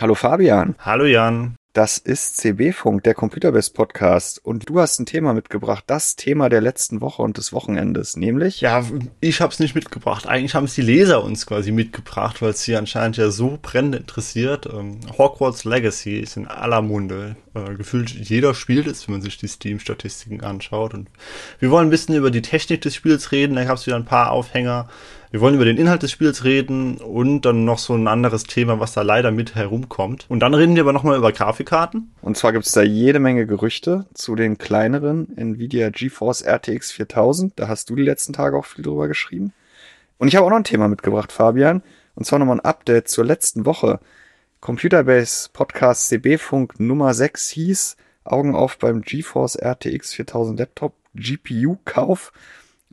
Hallo Fabian. Hallo Jan. Das ist CB-Funk, der Computerbest Podcast. Und du hast ein Thema mitgebracht, das Thema der letzten Woche und des Wochenendes, nämlich? Ja, ich habe es nicht mitgebracht. Eigentlich haben es die Leser uns quasi mitgebracht, weil es sie anscheinend ja so brennend interessiert. Ähm, Hogwarts Legacy ist in aller Munde. Äh, gefühlt jeder spielt es, wenn man sich die Steam-Statistiken anschaut. Und wir wollen ein bisschen über die Technik des Spiels reden. Da gab es wieder ein paar Aufhänger. Wir wollen über den Inhalt des Spiels reden und dann noch so ein anderes Thema, was da leider mit herumkommt. Und dann reden wir aber nochmal über Grafikkarten. Und zwar gibt es da jede Menge Gerüchte zu den kleineren Nvidia GeForce RTX 4000. Da hast du die letzten Tage auch viel drüber geschrieben. Und ich habe auch noch ein Thema mitgebracht, Fabian. Und zwar nochmal ein Update zur letzten Woche. Computerbase Podcast CB Funk Nummer 6 hieß Augen auf beim GeForce RTX 4000 Laptop GPU Kauf.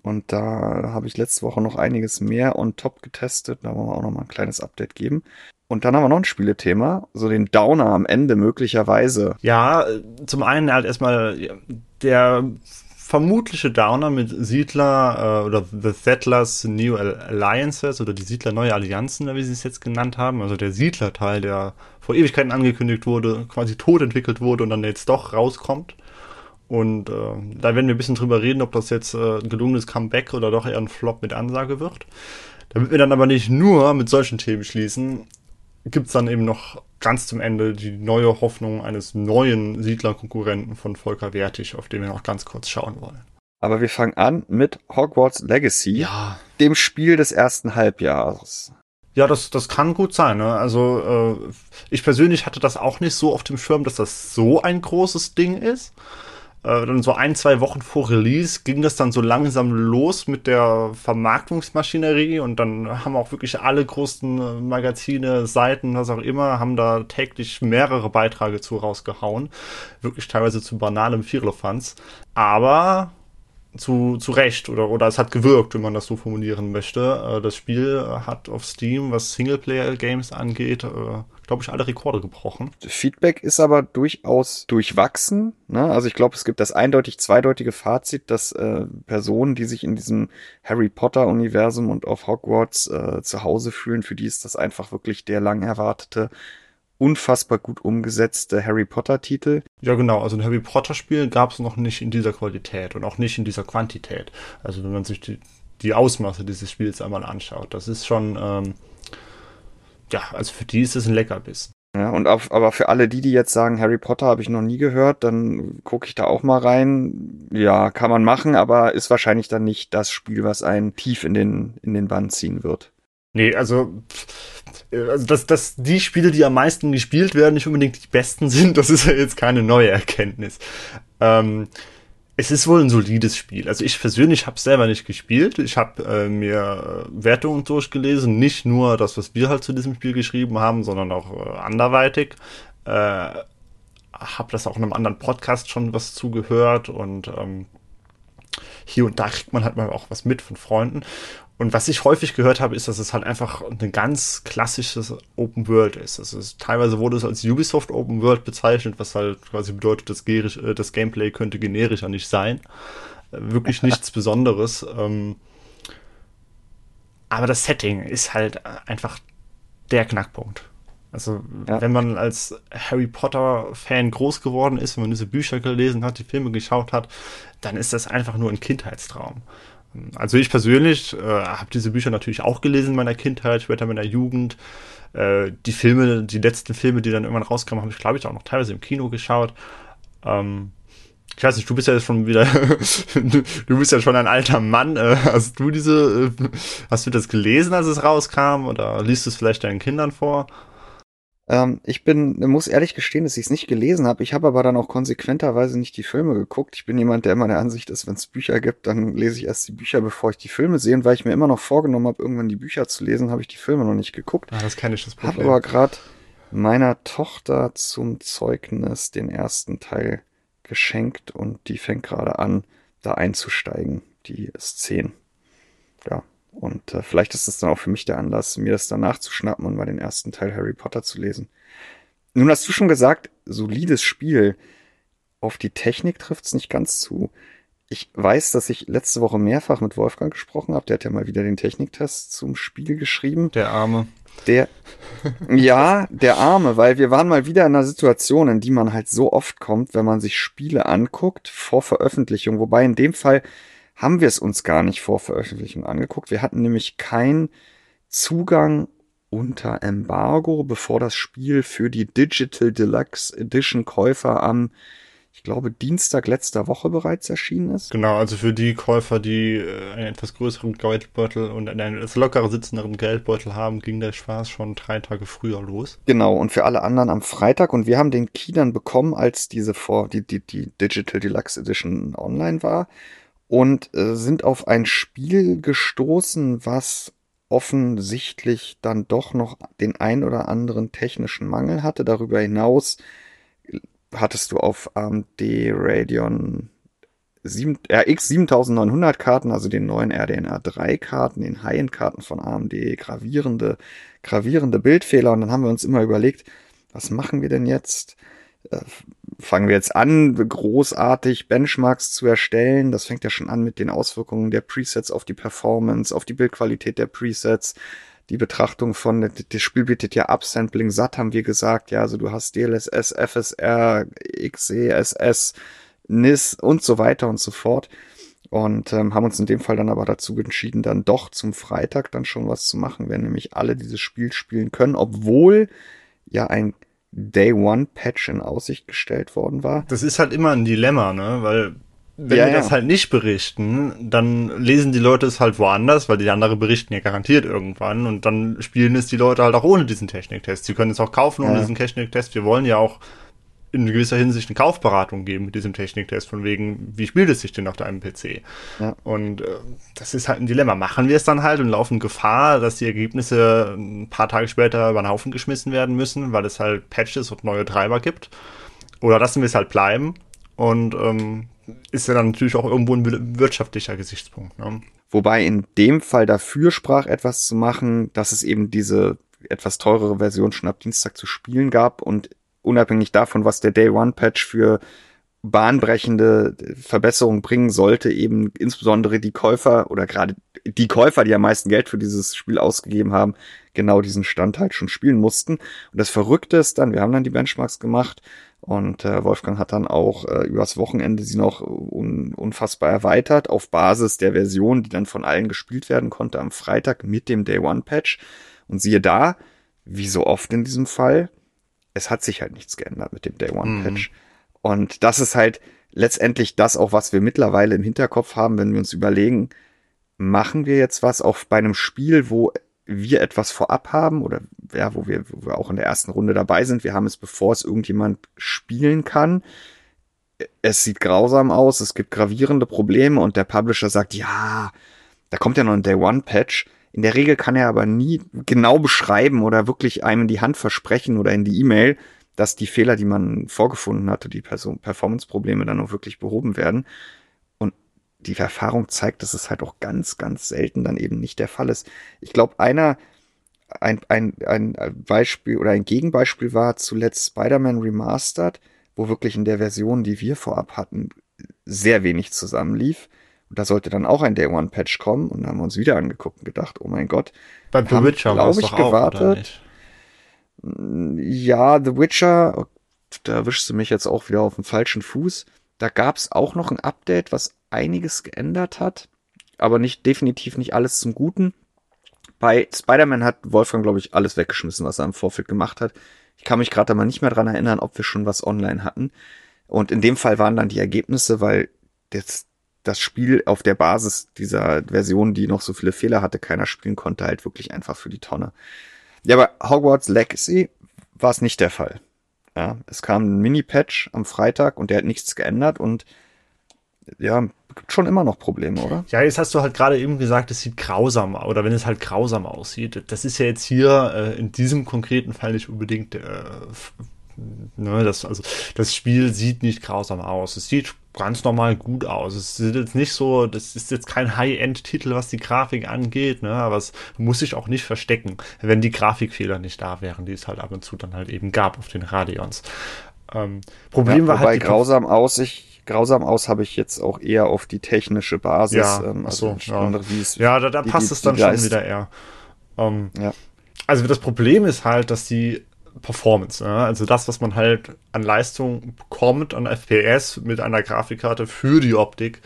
Und da habe ich letzte Woche noch einiges mehr on top getestet. Da wollen wir auch noch mal ein kleines Update geben. Und dann haben wir noch ein Spielethema, so den Downer am Ende möglicherweise. Ja, zum einen halt erstmal der vermutliche Downer mit Siedler äh, oder The Settlers New Alliances oder die Siedler Neue Allianzen, wie sie es jetzt genannt haben. Also der Siedler-Teil, der vor Ewigkeiten angekündigt wurde, quasi tot entwickelt wurde und dann jetzt doch rauskommt. Und äh, da werden wir ein bisschen drüber reden, ob das jetzt äh, ein gelungenes Comeback oder doch eher ein Flop mit Ansage wird. Damit wir dann aber nicht nur mit solchen Themen schließen, gibt's dann eben noch ganz zum Ende die neue Hoffnung eines neuen Siedlerkonkurrenten von Volker Wertig, auf den wir noch ganz kurz schauen wollen. Aber wir fangen an mit Hogwarts Legacy, ja. dem Spiel des ersten Halbjahres. Ja, das, das kann gut sein. Ne? Also äh, ich persönlich hatte das auch nicht so auf dem Schirm, dass das so ein großes Ding ist äh, dann so ein, zwei Wochen vor Release ging das dann so langsam los mit der Vermarktungsmaschinerie und dann haben auch wirklich alle großen äh, Magazine, Seiten, was auch immer, haben da täglich mehrere Beiträge zu rausgehauen. Wirklich teilweise zu banalem Firlefanz. Aber zu, zu Recht oder, oder es hat gewirkt, wenn man das so formulieren möchte. Äh, das Spiel hat auf Steam, was Singleplayer-Games angeht, glaube ich, alle Rekorde gebrochen. Feedback ist aber durchaus durchwachsen. Ne? Also ich glaube, es gibt das eindeutig zweideutige Fazit, dass äh, Personen, die sich in diesem Harry Potter-Universum und auf Hogwarts äh, zu Hause fühlen, für die ist das einfach wirklich der lang erwartete unfassbar gut umgesetzte Harry Potter-Titel. Ja, genau. Also ein Harry Potter-Spiel gab es noch nicht in dieser Qualität und auch nicht in dieser Quantität. Also wenn man sich die, die Ausmaße dieses Spiels einmal anschaut, das ist schon, ähm, ja, also für die ist es ein Leckerbissen. Ja, und auf, aber für alle die, die jetzt sagen, Harry Potter habe ich noch nie gehört, dann gucke ich da auch mal rein. Ja, kann man machen, aber ist wahrscheinlich dann nicht das Spiel, was einen tief in den, in den Bann ziehen wird. Nee, also also dass, dass die Spiele, die am meisten gespielt werden, nicht unbedingt die besten sind, das ist ja jetzt keine neue Erkenntnis. Ähm, es ist wohl ein solides Spiel. Also ich persönlich habe es selber nicht gespielt. Ich habe äh, mir Wertungen durchgelesen, nicht nur das, was wir halt zu diesem Spiel geschrieben haben, sondern auch äh, anderweitig. Äh, habe das auch in einem anderen Podcast schon was zugehört und ähm, hier und da kriegt man halt mal auch was mit von Freunden. Und was ich häufig gehört habe, ist, dass es halt einfach ein ganz klassisches Open World ist. Also es, teilweise wurde es als Ubisoft Open World bezeichnet, was halt quasi bedeutet, das, äh, das Gameplay könnte generischer nicht sein. Äh, wirklich nichts Besonderes. Ähm, aber das Setting ist halt einfach der Knackpunkt. Also, ja. wenn man als Harry Potter-Fan groß geworden ist, wenn man diese Bücher gelesen hat, die Filme geschaut hat, dann ist das einfach nur ein Kindheitstraum. Also ich persönlich äh, habe diese Bücher natürlich auch gelesen in meiner Kindheit, später in meiner Jugend. Äh, die Filme, die letzten Filme, die dann irgendwann rauskamen, habe ich, glaube ich, auch noch teilweise im Kino geschaut. Ähm, ich weiß nicht, du bist ja schon wieder, du bist ja schon ein alter Mann. Äh, hast du diese, äh, hast du das gelesen, als es rauskam, oder liest du es vielleicht deinen Kindern vor? Ähm, ich bin, muss ehrlich gestehen, dass ich es nicht gelesen habe. Ich habe aber dann auch konsequenterweise nicht die Filme geguckt. Ich bin jemand, der immer der Ansicht ist, wenn es Bücher gibt, dann lese ich erst die Bücher, bevor ich die Filme sehe. Und weil ich mir immer noch vorgenommen habe, irgendwann die Bücher zu lesen, habe ich die Filme noch nicht geguckt. Ah, das kenne ich das Problem. Habe aber gerade meiner Tochter zum Zeugnis den ersten Teil geschenkt und die fängt gerade an, da einzusteigen. Die ist zehn. Und äh, vielleicht ist das dann auch für mich der Anlass, mir das danach zu schnappen und mal den ersten Teil Harry Potter zu lesen. Nun hast du schon gesagt, solides Spiel. Auf die Technik trifft es nicht ganz zu. Ich weiß, dass ich letzte Woche mehrfach mit Wolfgang gesprochen habe. Der hat ja mal wieder den Techniktest zum Spiel geschrieben. Der Arme. Der, ja, der Arme, weil wir waren mal wieder in einer Situation, in die man halt so oft kommt, wenn man sich Spiele anguckt vor Veröffentlichung. Wobei in dem Fall haben wir es uns gar nicht vor Veröffentlichung angeguckt. Wir hatten nämlich keinen Zugang unter Embargo, bevor das Spiel für die Digital Deluxe Edition Käufer am ich glaube, Dienstag letzter Woche bereits erschienen ist. Genau, also für die Käufer, die äh, einen etwas größeren Geldbeutel und einen etwas lockerer sitzenderen Geldbeutel haben, ging der Spaß schon drei Tage früher los. Genau, und für alle anderen am Freitag. Und wir haben den Key dann bekommen, als diese vor, die, die, die Digital Deluxe Edition online war. Und äh, sind auf ein Spiel gestoßen, was offensichtlich dann doch noch den ein oder anderen technischen Mangel hatte. Darüber hinaus hattest du auf AMD Radeon 7, RX 7900 Karten, also den neuen RDNA 3 Karten, den High-End Karten von AMD, gravierende, gravierende Bildfehler. Und dann haben wir uns immer überlegt, was machen wir denn jetzt? Fangen wir jetzt an, großartig Benchmarks zu erstellen. Das fängt ja schon an mit den Auswirkungen der Presets auf die Performance, auf die Bildqualität der Presets die Betrachtung von, das Spiel bietet ja Upsampling satt, haben wir gesagt, ja, also du hast DLSS, FSR, XESS, NIS und so weiter und so fort. Und ähm, haben uns in dem Fall dann aber dazu entschieden, dann doch zum Freitag dann schon was zu machen, wenn nämlich alle dieses Spiel spielen können, obwohl ja ein Day One Patch in Aussicht gestellt worden war. Das ist halt immer ein Dilemma, ne? Weil wenn ja, wir ja. das halt nicht berichten, dann lesen die Leute es halt woanders, weil die anderen berichten ja garantiert irgendwann und dann spielen es die Leute halt auch ohne diesen Techniktest. Sie können es auch kaufen ohne ja. diesen Techniktest. Wir wollen ja auch in gewisser Hinsicht eine Kaufberatung geben mit diesem Techniktest, von wegen, wie spielt es sich denn auf deinem PC? Ja. Und äh, das ist halt ein Dilemma. Machen wir es dann halt und laufen Gefahr, dass die Ergebnisse ein paar Tage später über den Haufen geschmissen werden müssen, weil es halt Patches und neue Treiber gibt? Oder lassen wir es halt bleiben und ähm, ist ja dann natürlich auch irgendwo ein wirtschaftlicher Gesichtspunkt. Ne? Wobei in dem Fall dafür sprach, etwas zu machen, dass es eben diese etwas teurere Version schon ab Dienstag zu spielen gab und unabhängig davon, was der Day One Patch für bahnbrechende Verbesserungen bringen sollte, eben insbesondere die Käufer oder gerade die Käufer, die am meisten Geld für dieses Spiel ausgegeben haben, genau diesen Stand halt schon spielen mussten. Und das Verrückte ist dann, wir haben dann die Benchmarks gemacht und äh, Wolfgang hat dann auch äh, übers Wochenende sie noch un unfassbar erweitert auf Basis der Version, die dann von allen gespielt werden konnte am Freitag mit dem Day One Patch. Und siehe da, wie so oft in diesem Fall, es hat sich halt nichts geändert mit dem Day One Patch. Mhm. Und das ist halt letztendlich das auch, was wir mittlerweile im Hinterkopf haben, wenn wir uns überlegen, machen wir jetzt was auf bei einem Spiel, wo wir etwas vorab haben oder ja, wo wir, wo wir auch in der ersten Runde dabei sind. Wir haben es, bevor es irgendjemand spielen kann. Es sieht grausam aus, es gibt gravierende Probleme und der Publisher sagt, ja, da kommt ja noch ein Day One Patch. In der Regel kann er aber nie genau beschreiben oder wirklich einem in die Hand versprechen oder in die E-Mail, dass die Fehler, die man vorgefunden hatte, die Performance-Probleme dann auch wirklich behoben werden die Erfahrung zeigt, dass es halt auch ganz, ganz selten dann eben nicht der Fall ist. Ich glaube, einer, ein, ein, ein Beispiel oder ein Gegenbeispiel war zuletzt Spider-Man Remastered, wo wirklich in der Version, die wir vorab hatten, sehr wenig zusammenlief. Und da sollte dann auch ein Day One Patch kommen und dann haben wir uns wieder angeguckt und gedacht, oh mein Gott. Beim The Witcher glaube ich gewartet. ja, The Witcher, da erwischst du mich jetzt auch wieder auf dem falschen Fuß. Da gab es auch noch ein Update, was einiges geändert hat, aber nicht definitiv nicht alles zum Guten. Bei Spider-Man hat Wolfgang, glaube ich, alles weggeschmissen, was er im Vorfeld gemacht hat. Ich kann mich gerade mal nicht mehr dran erinnern, ob wir schon was online hatten. Und in dem Fall waren dann die Ergebnisse, weil das, das Spiel auf der Basis dieser Version, die noch so viele Fehler hatte, keiner spielen konnte, halt wirklich einfach für die Tonne. Ja, aber Hogwarts Legacy war es nicht der Fall. Ja, es kam ein Mini-Patch am Freitag und der hat nichts geändert und ja, gibt schon immer noch Probleme, oder? Ja, jetzt hast du halt gerade eben gesagt, es sieht grausam oder wenn es halt grausam aussieht. Das ist ja jetzt hier äh, in diesem konkreten Fall nicht unbedingt äh, ne, das, also das Spiel sieht nicht grausam aus. Es sieht ganz normal gut aus. Es ist jetzt nicht so, das ist jetzt kein High-End-Titel, was die Grafik angeht, ne, aber es muss sich auch nicht verstecken, wenn die Grafikfehler nicht da wären, die es halt ab und zu dann halt eben gab auf den Radions. Ähm, Problem ja, war halt. grausam aus, ich grausam aus, habe ich jetzt auch eher auf die technische Basis. Ja, ähm, also, also ja. andere, wie es Ja, da, da die- passt die- es dann schon wieder eher. Ähm, Ja. Also das Problem ist halt, dass die Performance, ne? also das, was man halt an Leistung bekommt, an FPS mit einer Grafikkarte für die Optik,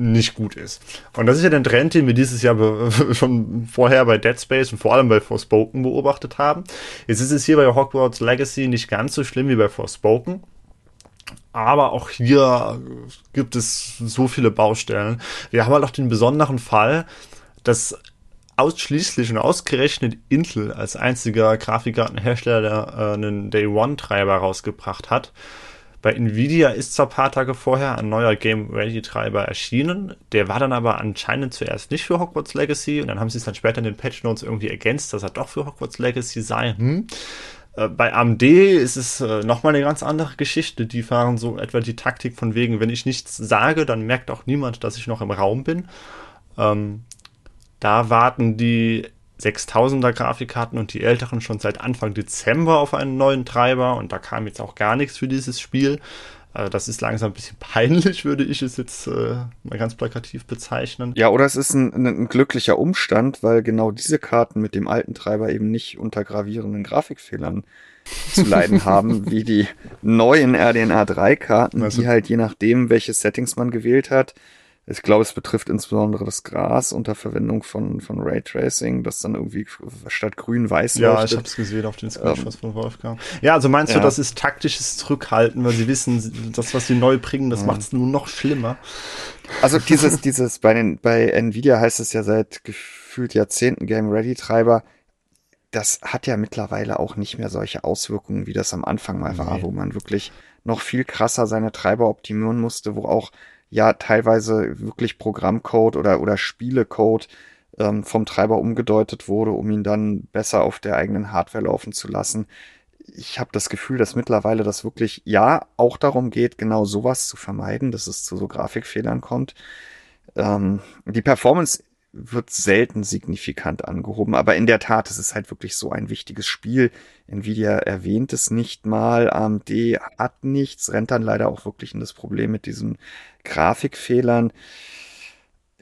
nicht gut ist. Und das ist ja der Trend, den wir dieses Jahr schon vorher bei Dead Space und vor allem bei Forspoken beobachtet haben. Jetzt ist es hier bei Hogwarts Legacy nicht ganz so schlimm wie bei Forspoken. Aber auch hier gibt es so viele Baustellen. Wir haben halt auch den besonderen Fall, dass ausschließlich und ausgerechnet Intel als einziger Grafikkartenhersteller der, äh, einen Day One Treiber rausgebracht hat. Bei Nvidia ist zwar ein paar Tage vorher ein neuer Game Ready Treiber erschienen, der war dann aber anscheinend zuerst nicht für Hogwarts Legacy und dann haben sie es dann später in den Patch Notes irgendwie ergänzt, dass er doch für Hogwarts Legacy sei. Hm. Äh, Bei AMD ist es äh, nochmal eine ganz andere Geschichte. Die fahren so etwa die Taktik von wegen, wenn ich nichts sage, dann merkt auch niemand, dass ich noch im Raum bin. Ähm, da warten die 6000er Grafikkarten und die älteren schon seit Anfang Dezember auf einen neuen Treiber und da kam jetzt auch gar nichts für dieses Spiel. Äh, das ist langsam ein bisschen peinlich, würde ich es jetzt äh, mal ganz plakativ bezeichnen. Ja, oder es ist ein, ein, ein glücklicher Umstand, weil genau diese Karten mit dem alten Treiber eben nicht unter gravierenden Grafikfehlern zu leiden haben, wie die neuen RDNA 3 Karten, Also- die halt je nachdem, welche Settings man gewählt hat, ich glaube, es betrifft insbesondere das Gras unter Verwendung von, von Raytracing, das dann irgendwie statt grün weiß Ja, ich leuchtet. habe es gesehen auf den Screenshots von Wolfgang. Ja, also meinst du, Ja. das ist taktisches Zurückhalten, weil sie wissen, das, was sie neu bringen, das macht es nur noch schlimmer. Also dieses, dieses, bei den, bei Nvidia heißt es ja seit gefühlt Jahrzehnten Game Ready Treiber. Das hat ja mittlerweile auch nicht mehr solche Auswirkungen, wie das am Anfang mal war, Nee. wo man wirklich noch viel krasser seine Treiber optimieren musste, wo auch ja teilweise wirklich Programmcode oder, oder Spielecode ähm, vom Treiber umgedeutet wurde, um ihn dann besser auf der eigenen Hardware laufen zu lassen. Ich habe das Gefühl, dass mittlerweile das wirklich ja auch darum geht, genau sowas zu vermeiden, dass es zu so Grafikfehlern kommt. Ähm, die Performance wird selten signifikant angehoben, aber in der Tat, es ist halt wirklich so ein wichtiges Spiel. Nvidia erwähnt es nicht mal, AMD hat nichts, rennt dann leider auch wirklich in das Problem mit diesen Grafikfehlern.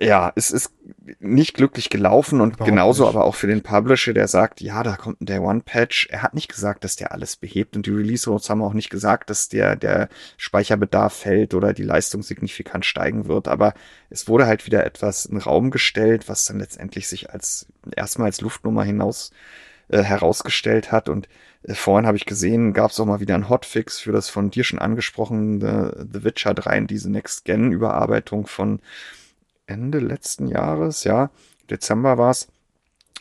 Ja, es ist nicht glücklich gelaufen und Überhaupt genauso nicht. aber auch für den Publisher, der sagt, ja, da kommt ein Day One Patch. Er hat nicht gesagt, dass der alles behebt und die Release Notes haben auch nicht gesagt, dass der, der Speicherbedarf fällt oder die Leistung signifikant steigen wird. Aber es wurde halt wieder etwas in Raum gestellt, was dann letztendlich sich als erstmal als Luftnummer hinaus äh, herausgestellt hat. Und äh, vorhin habe ich gesehen, gab es auch mal wieder einen Hotfix für das von dir schon angesprochene The Witcher 3, diese Next-Gen-Überarbeitung von Ende letzten Jahres, ja, Dezember war's.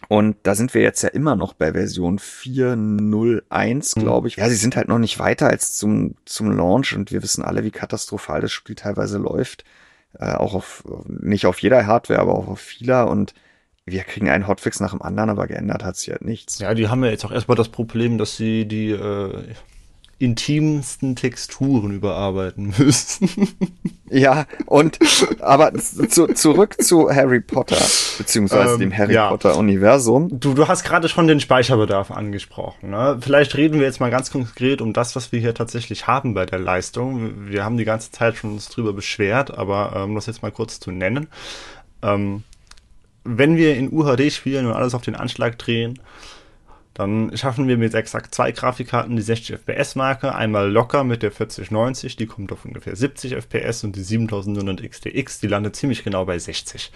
Und da sind wir jetzt ja immer noch bei Version 4.01, glaube ich. Ja, sie sind halt noch nicht weiter als zum, zum Launch und wir wissen alle, wie katastrophal das Spiel teilweise läuft. Äh, auch auf, nicht auf jeder Hardware, aber auch auf vieler und wir kriegen einen Hotfix nach dem anderen, aber geändert hat sich halt nichts. Ja, die haben ja jetzt auch erstmal das Problem, dass sie die äh, intimsten Texturen überarbeiten müssen. Ja, und aber zu, zurück zu Harry Potter, beziehungsweise Ähm, dem Harry ja. Potter Universum. Du, du hast gerade schon den Speicherbedarf angesprochen. Ne? Vielleicht reden wir jetzt mal ganz konkret um das, was wir hier tatsächlich haben bei der Leistung. Wir haben die ganze Zeit schon uns drüber beschwert, aber ähm, um das jetzt mal kurz zu nennen. Ähm, wenn wir in UHD spielen und alles auf den Anschlag drehen, dann schaffen wir mit exakt zwei Grafikkarten die 60 FPS-Marke. Einmal locker mit der 4090, die kommt auf ungefähr 70 FPS und die 7900 XTX, die landet ziemlich genau bei 60.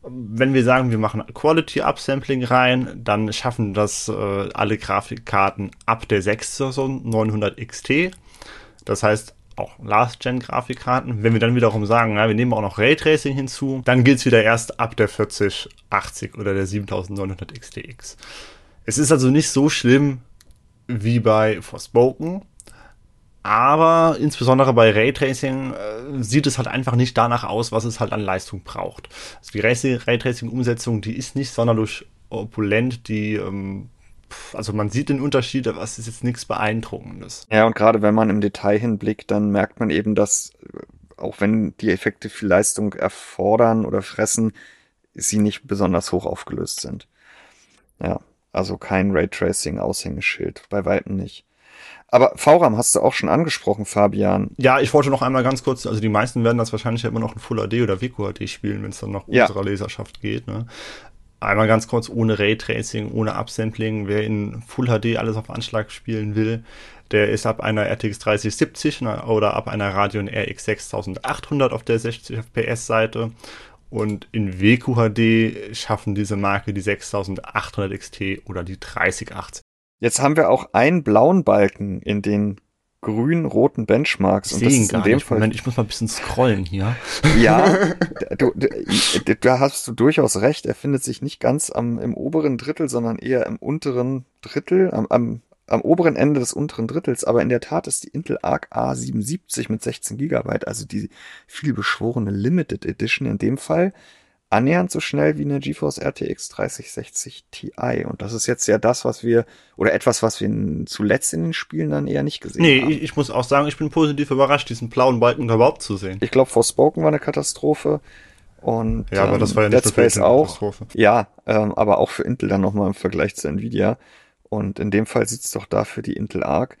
Wenn wir sagen, wir machen Quality Upsampling rein, dann schaffen das äh, alle Grafikkarten ab der 6900 XT. Das heißt, auch Last-Gen-Grafikkarten. Wenn wir dann wiederum sagen, na, wir nehmen auch noch Raytracing hinzu, dann geht's wieder erst ab der 4080 oder der 7900 XTX. Es ist also nicht so schlimm wie bei Forspoken, aber insbesondere bei Raytracing äh, sieht es halt einfach nicht danach aus, was es halt an Leistung braucht. Also die Ray- Raytracing-Umsetzung, die ist nicht sonderlich opulent, die, ähm, also man sieht den Unterschied, aber es ist jetzt nichts Beeindruckendes. Ja, und gerade wenn man im Detail hinblickt, dann merkt man eben, dass äh, auch wenn die Effekte viel Leistung erfordern oder fressen, sie nicht besonders hoch aufgelöst sind. Ja, also kein Raytracing-Aushängeschild, bei weitem nicht. Aber VRAM hast du auch schon angesprochen, Fabian. Ja, ich wollte noch einmal ganz kurz, also die meisten werden das wahrscheinlich ja immer noch in Full HD oder WQHD spielen, wenn es dann noch Ja. unserer Leserschaft geht. Ne? Einmal ganz kurz, ohne Raytracing, ohne Upsampling, wer in Full HD alles auf Anschlag spielen will, der ist ab einer RTX 3070 ne, oder ab einer Radeon RX 6800 auf der 60 FPS Seite. Und in WQHD schaffen diese Marke die 6800 XT oder die 3080. Jetzt haben wir auch einen blauen Balken in den grün-roten Benchmarks. Ich Und das ist in dem nicht. Fall Moment, ich muss mal ein bisschen scrollen hier. Ja, du, du, da hast du durchaus recht. Er findet sich nicht ganz am, im oberen Drittel, sondern eher im unteren Drittel, am, am, am oberen Ende des unteren Drittels. Aber in der Tat ist die Intel Arc A77 mit 16 Gigabyte, also die vielbeschworene Limited Edition in dem Fall, annähernd so schnell wie eine GeForce RTX 3060 Ti. Und das ist jetzt ja das, was wir, oder etwas, was wir zuletzt in den Spielen dann eher nicht gesehen Nee, haben. ich, ich muss auch sagen, ich bin positiv überrascht, diesen blauen Balken überhaupt zu sehen. Ich glaube, Forspoken war eine Katastrophe. Und Ja, aber ähm, das war ja nicht Dead Space auch. Katastrophe. Ja, ähm, aber auch für Intel dann nochmal im Vergleich zu Nvidia. Und in dem Fall sieht's doch da für die Intel Arc,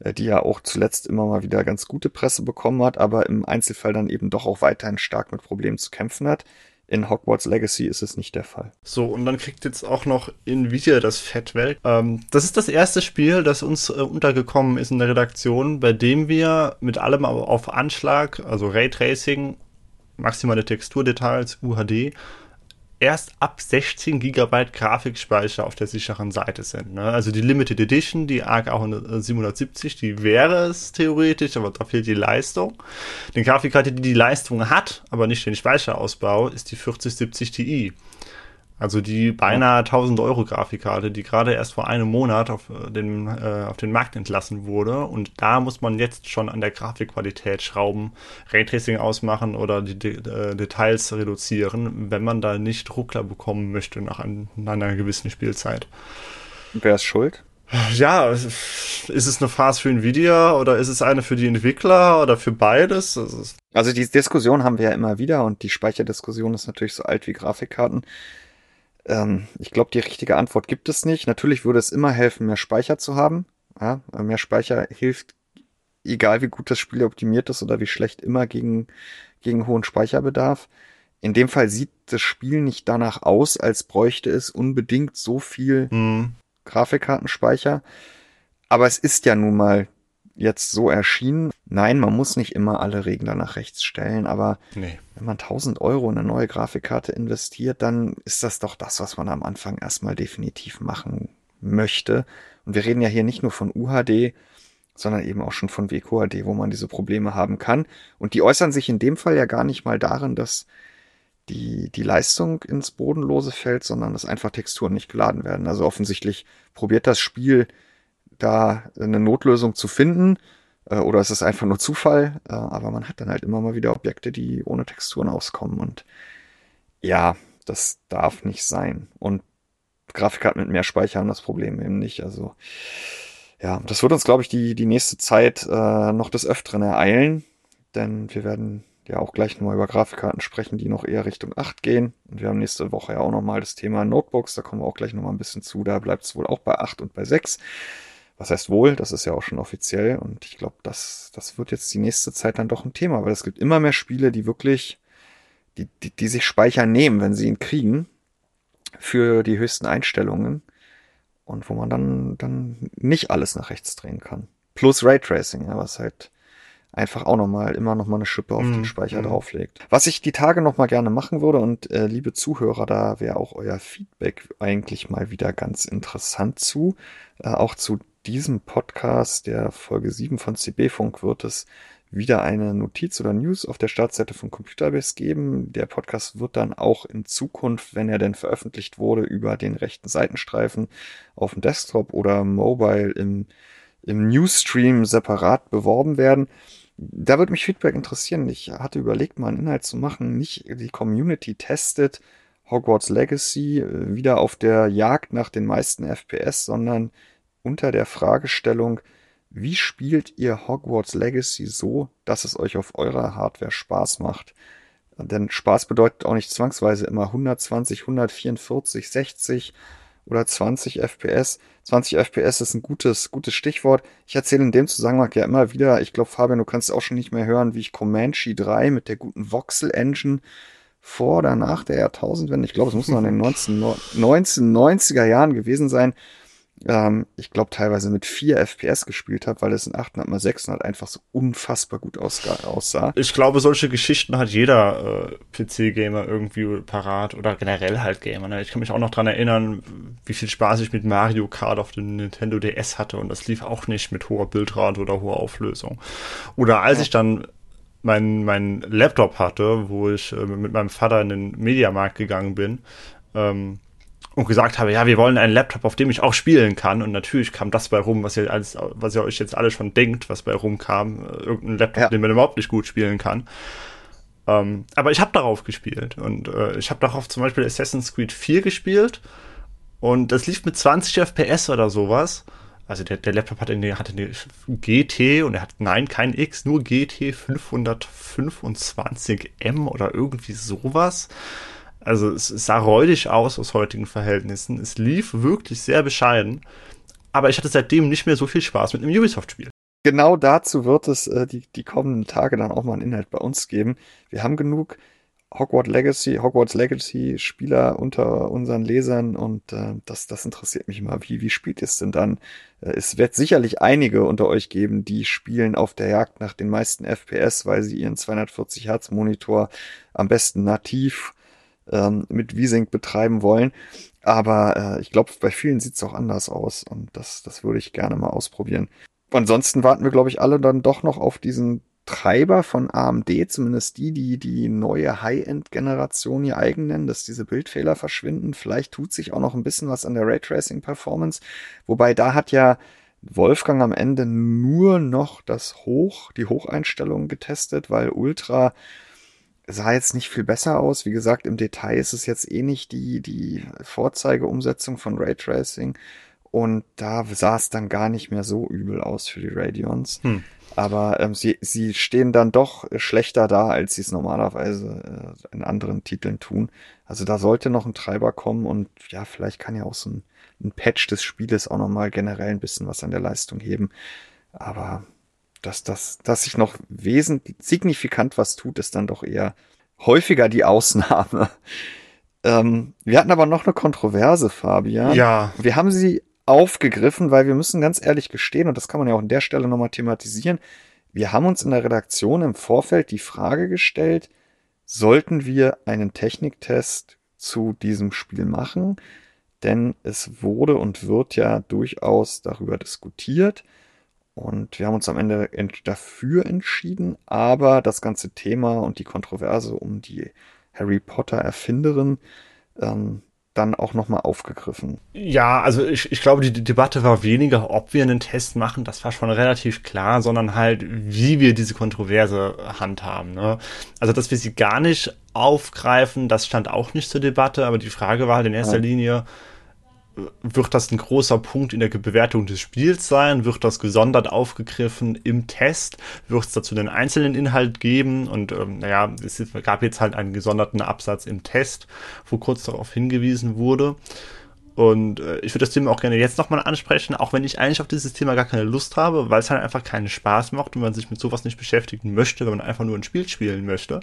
äh, die ja auch zuletzt immer mal wieder ganz gute Presse bekommen hat, aber im Einzelfall dann eben doch auch weiterhin stark mit Problemen zu kämpfen hat. In Hogwarts Legacy ist es nicht der Fall. So, und dann kriegt jetzt auch noch Nvidia das Fett weg. Ähm, das ist das erste Spiel, das uns äh, untergekommen ist in der Redaktion, bei dem wir mit allem auf Anschlag, also Raytracing, maximale Texturdetails, UHD, erst ab 16 GB Grafikspeicher auf der sicheren Seite sind. Ne? Also die Limited Edition, die ARC 770, die wäre es theoretisch, aber da fehlt die Leistung. Die Grafikkarte, die die Leistung hat, aber nicht den Speicherausbau, ist die 4070 Ti. Also die beinahe 1000 Euro Grafikkarte, die gerade erst vor einem Monat auf äh, den, äh, auf den Markt entlassen wurde. Und da muss man jetzt schon an der Grafikqualität schrauben, Raytracing ausmachen oder die De äh, Details reduzieren, wenn man da nicht Ruckler bekommen möchte nach, ein, nach einer gewissen Spielzeit. Wer ist schuld? Ja, ist es eine Phase für Nvidia oder ist es eine für die Entwickler oder für beides? Also die Diskussion haben wir ja immer wieder und die Speicherdiskussion ist natürlich so alt wie Grafikkarten. Ähm, ich glaube, die richtige Antwort gibt es nicht. Natürlich würde es immer helfen, mehr Speicher zu haben. Ja, mehr Speicher hilft, egal wie gut das Spiel optimiert ist oder wie schlecht, immer gegen, gegen hohen Speicherbedarf. In dem Fall sieht das Spiel nicht danach aus, als bräuchte es unbedingt so viel hm, Grafikkartenspeicher. Aber es ist ja nun mal jetzt so erschienen. Nein, man muss nicht immer alle Regler nach rechts stellen, aber nee. wenn man 1000 Euro in eine neue Grafikkarte investiert, dann ist das doch das, was man am Anfang erstmal definitiv machen möchte. Und wir reden ja hier nicht nur von UHD, sondern eben auch schon von WQHD, wo man diese Probleme haben kann. Und die äußern sich in dem Fall ja gar nicht mal darin, dass die, die Leistung ins Bodenlose fällt, sondern dass einfach Texturen nicht geladen werden. Also offensichtlich probiert das Spiel da eine Notlösung zu finden, äh, oder es ist einfach nur Zufall, äh, aber man hat dann halt immer mal wieder Objekte, die ohne Texturen auskommen und ja, das darf nicht sein. Und Grafikkarten mit mehr Speicher haben das Problem eben nicht. Also ja, das wird uns, glaube ich, die, die nächste Zeit äh, noch des Öfteren ereilen, denn wir werden ja auch gleich nochmal über Grafikkarten sprechen, die noch eher Richtung 8 gehen. Und wir haben nächste Woche ja auch nochmal das Thema Notebooks, da kommen wir auch gleich nochmal ein bisschen zu. Da bleibt es wohl auch bei 8 und bei 6. Was heißt wohl? Das ist ja auch schon offiziell. Und ich glaube, das, das wird jetzt die nächste Zeit dann doch ein Thema, weil es gibt immer mehr Spiele, die wirklich, die, die, die sich Speicher nehmen, wenn sie ihn kriegen, für die höchsten Einstellungen. Und wo man dann, dann nicht alles nach rechts drehen kann. Plus Raytracing, ja, was halt einfach auch nochmal, immer nochmal eine Schippe auf den Mm, Speicher mm. drauflegt. Was ich die Tage nochmal gerne machen würde und äh, liebe Zuhörer, da wäre auch euer Feedback eigentlich mal wieder ganz interessant zu. Äh, auch zu diesem Podcast, der Folge 7 von CB Funk, wird es wieder eine Notiz oder News auf der Startseite von Computerbase geben. Der Podcast wird dann auch in Zukunft, wenn er denn veröffentlicht wurde, über den rechten Seitenstreifen auf dem Desktop oder Mobile im, im Newsstream separat beworben werden. Da würde mich Feedback interessieren. Ich hatte überlegt, mal einen Inhalt zu machen. Nicht die Community testet Hogwarts Legacy äh, wieder auf der Jagd nach den meisten FPS, sondern unter der Fragestellung, wie spielt ihr Hogwarts Legacy so, dass es euch auf eurer Hardware Spaß macht? Denn Spaß bedeutet auch nicht zwangsweise immer 120, 144, 60 oder 20 FPS. 20 FPS ist ein gutes, gutes Stichwort. Ich erzähle in dem Zusammenhang ja immer wieder, ich glaube, Fabian, du kannst auch schon nicht mehr hören, wie ich Comanche 3 mit der guten Voxel Engine vor oder nach der Jahrtausendwende, ich glaube, es muss noch in den 19, 1990er Jahren gewesen sein, ähm, ich glaube teilweise mit 4 FPS gespielt habe, weil es in 800 x 600 einfach so unfassbar gut aussah. Ich glaube, solche Geschichten hat jeder äh, PC-Gamer irgendwie parat oder generell halt Gamer. Ne? Ich kann mich auch noch dran erinnern, wie viel Spaß ich mit Mario Kart auf dem Nintendo DS hatte und das lief auch nicht mit hoher Bildrate oder hoher Auflösung. Oder als ja. ich dann mein, mein Laptop hatte, wo ich äh, mit meinem Vater in den Mediamarkt gegangen bin, ähm, und gesagt habe, ja, wir wollen einen Laptop, auf dem ich auch spielen kann. Und natürlich kam das bei rum, was ihr, alles, was ihr euch jetzt alle schon denkt, was bei rumkam. Äh, irgendein Laptop, ja. den man überhaupt nicht gut spielen kann. Ähm, aber ich habe darauf gespielt. Und äh, ich habe darauf zum Beispiel Assassin's Creed 4 gespielt. Und das lief mit 20 FPS oder sowas. Also der, der Laptop hatte eine, hatte eine GT und er hat, nein, kein X, nur GT 525M oder irgendwie sowas. Also es, sah räudig aus aus heutigen Verhältnissen. Es lief wirklich sehr bescheiden. Aber ich hatte seitdem nicht mehr so viel Spaß mit einem Ubisoft-Spiel. Genau dazu wird es äh, die, die kommenden Tage dann auch mal einen Inhalt bei uns geben. Wir haben genug Hogwarts Legacy, Hogwarts Legacy Spieler unter unseren Lesern und äh, das, das interessiert mich immer. Wie, wie spielt es denn dann? Äh, es wird sicherlich einige unter euch geben, die spielen auf der Jagd nach den meisten FPS, weil sie ihren 240 Hertz Monitor am besten nativ ähm, mit V-Sync betreiben wollen. Aber äh, ich glaube, bei vielen sieht es auch anders aus und das, das würde ich gerne mal ausprobieren. Ansonsten warten wir, glaube ich, alle dann doch noch auf diesen Treiber von AMD, zumindest die, die die neue High-End-Generation hier eigen nennen, dass diese Bildfehler verschwinden. Vielleicht tut sich auch noch ein bisschen was an der Raytracing-Performance. Wobei da hat ja Wolfgang am Ende nur noch das Hoch, die Hocheinstellungen getestet, weil Ultra sah jetzt nicht viel besser aus. Wie gesagt, im Detail ist es jetzt eh nicht die, die Vorzeigeumsetzung von Raytracing. Und da sah es dann gar nicht mehr so übel aus für die Radeons. Hm. Aber ähm, sie, sie stehen dann doch schlechter da, als sie es normalerweise äh, in anderen Titeln tun. Also da sollte noch ein Treiber kommen und ja, vielleicht kann ja auch so ein, ein Patch des Spieles auch nochmal generell ein bisschen was an der Leistung heben. Aber dass, dass, dass sich noch wesentlich signifikant was tut, ist dann doch eher häufiger die Ausnahme. Ähm, wir hatten aber noch eine Kontroverse, Fabian. Ja. Wir haben sie aufgegriffen, weil wir müssen ganz ehrlich gestehen, und das kann man ja auch an der Stelle nochmal thematisieren, wir haben uns in der Redaktion im Vorfeld die Frage gestellt, sollten wir einen Techniktest zu diesem Spiel machen? Denn es wurde und wird ja durchaus darüber diskutiert. Und wir haben uns am Ende dafür entschieden, aber das ganze Thema und die Kontroverse um die Harry Potter Erfinderin ähm, dann auch nochmal aufgegriffen. Ja, also ich, ich glaube, die, die Debatte war weniger, ob wir einen Test machen, das war schon relativ klar, sondern halt, wie wir diese Kontroverse handhaben. Ne? Also, dass wir sie gar nicht aufgreifen, das stand auch nicht zur Debatte, aber die Frage war halt in erster ja. Linie, wird das ein großer Punkt in der Bewertung des Spiels sein? Wird das gesondert aufgegriffen im Test? Wird es dazu einen einzelnen Inhalt geben? Und ähm, naja, es gab jetzt halt einen gesonderten Absatz im Test, wo kurz darauf hingewiesen wurde. Und äh, ich würde das Thema auch gerne jetzt nochmal ansprechen, auch wenn ich eigentlich auf dieses Thema gar keine Lust habe, weil es halt einfach keinen Spaß macht und man sich mit sowas nicht beschäftigen möchte, wenn man einfach nur ein Spiel spielen möchte.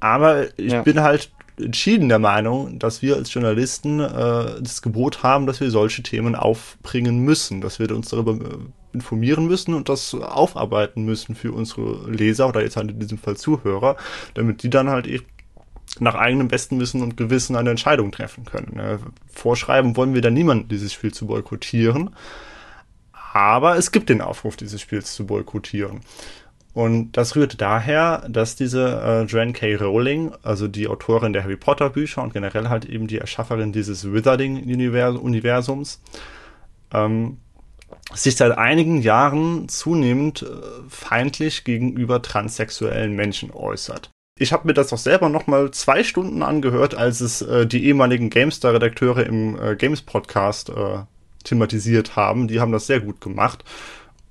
Aber ich ja. bin halt entschieden der Meinung, dass wir als Journalisten äh, das Gebot haben, dass wir solche Themen aufbringen müssen, dass wir uns darüber äh, informieren müssen und das aufarbeiten müssen für unsere Leser oder jetzt halt in diesem Fall Zuhörer, damit die dann halt eben nach eigenem besten Wissen und Gewissen eine Entscheidung treffen können. Ne? Vorschreiben wollen wir da niemanden, dieses Spiel zu boykottieren, aber es gibt den Aufruf, dieses Spiel zu boykottieren. Und das rührt daher, dass diese äh, Joanne K. Rowling, also die Autorin der Harry Potter Bücher und generell halt eben die Erschafferin dieses Wizarding-Universums, ähm, sich seit einigen Jahren zunehmend äh, feindlich gegenüber transsexuellen Menschen äußert. Ich habe mir das auch selber noch mal zwei Stunden angehört, als es äh, die ehemaligen GameStar-Redakteure im äh, Games-Podcast äh, thematisiert haben. Die haben das sehr gut gemacht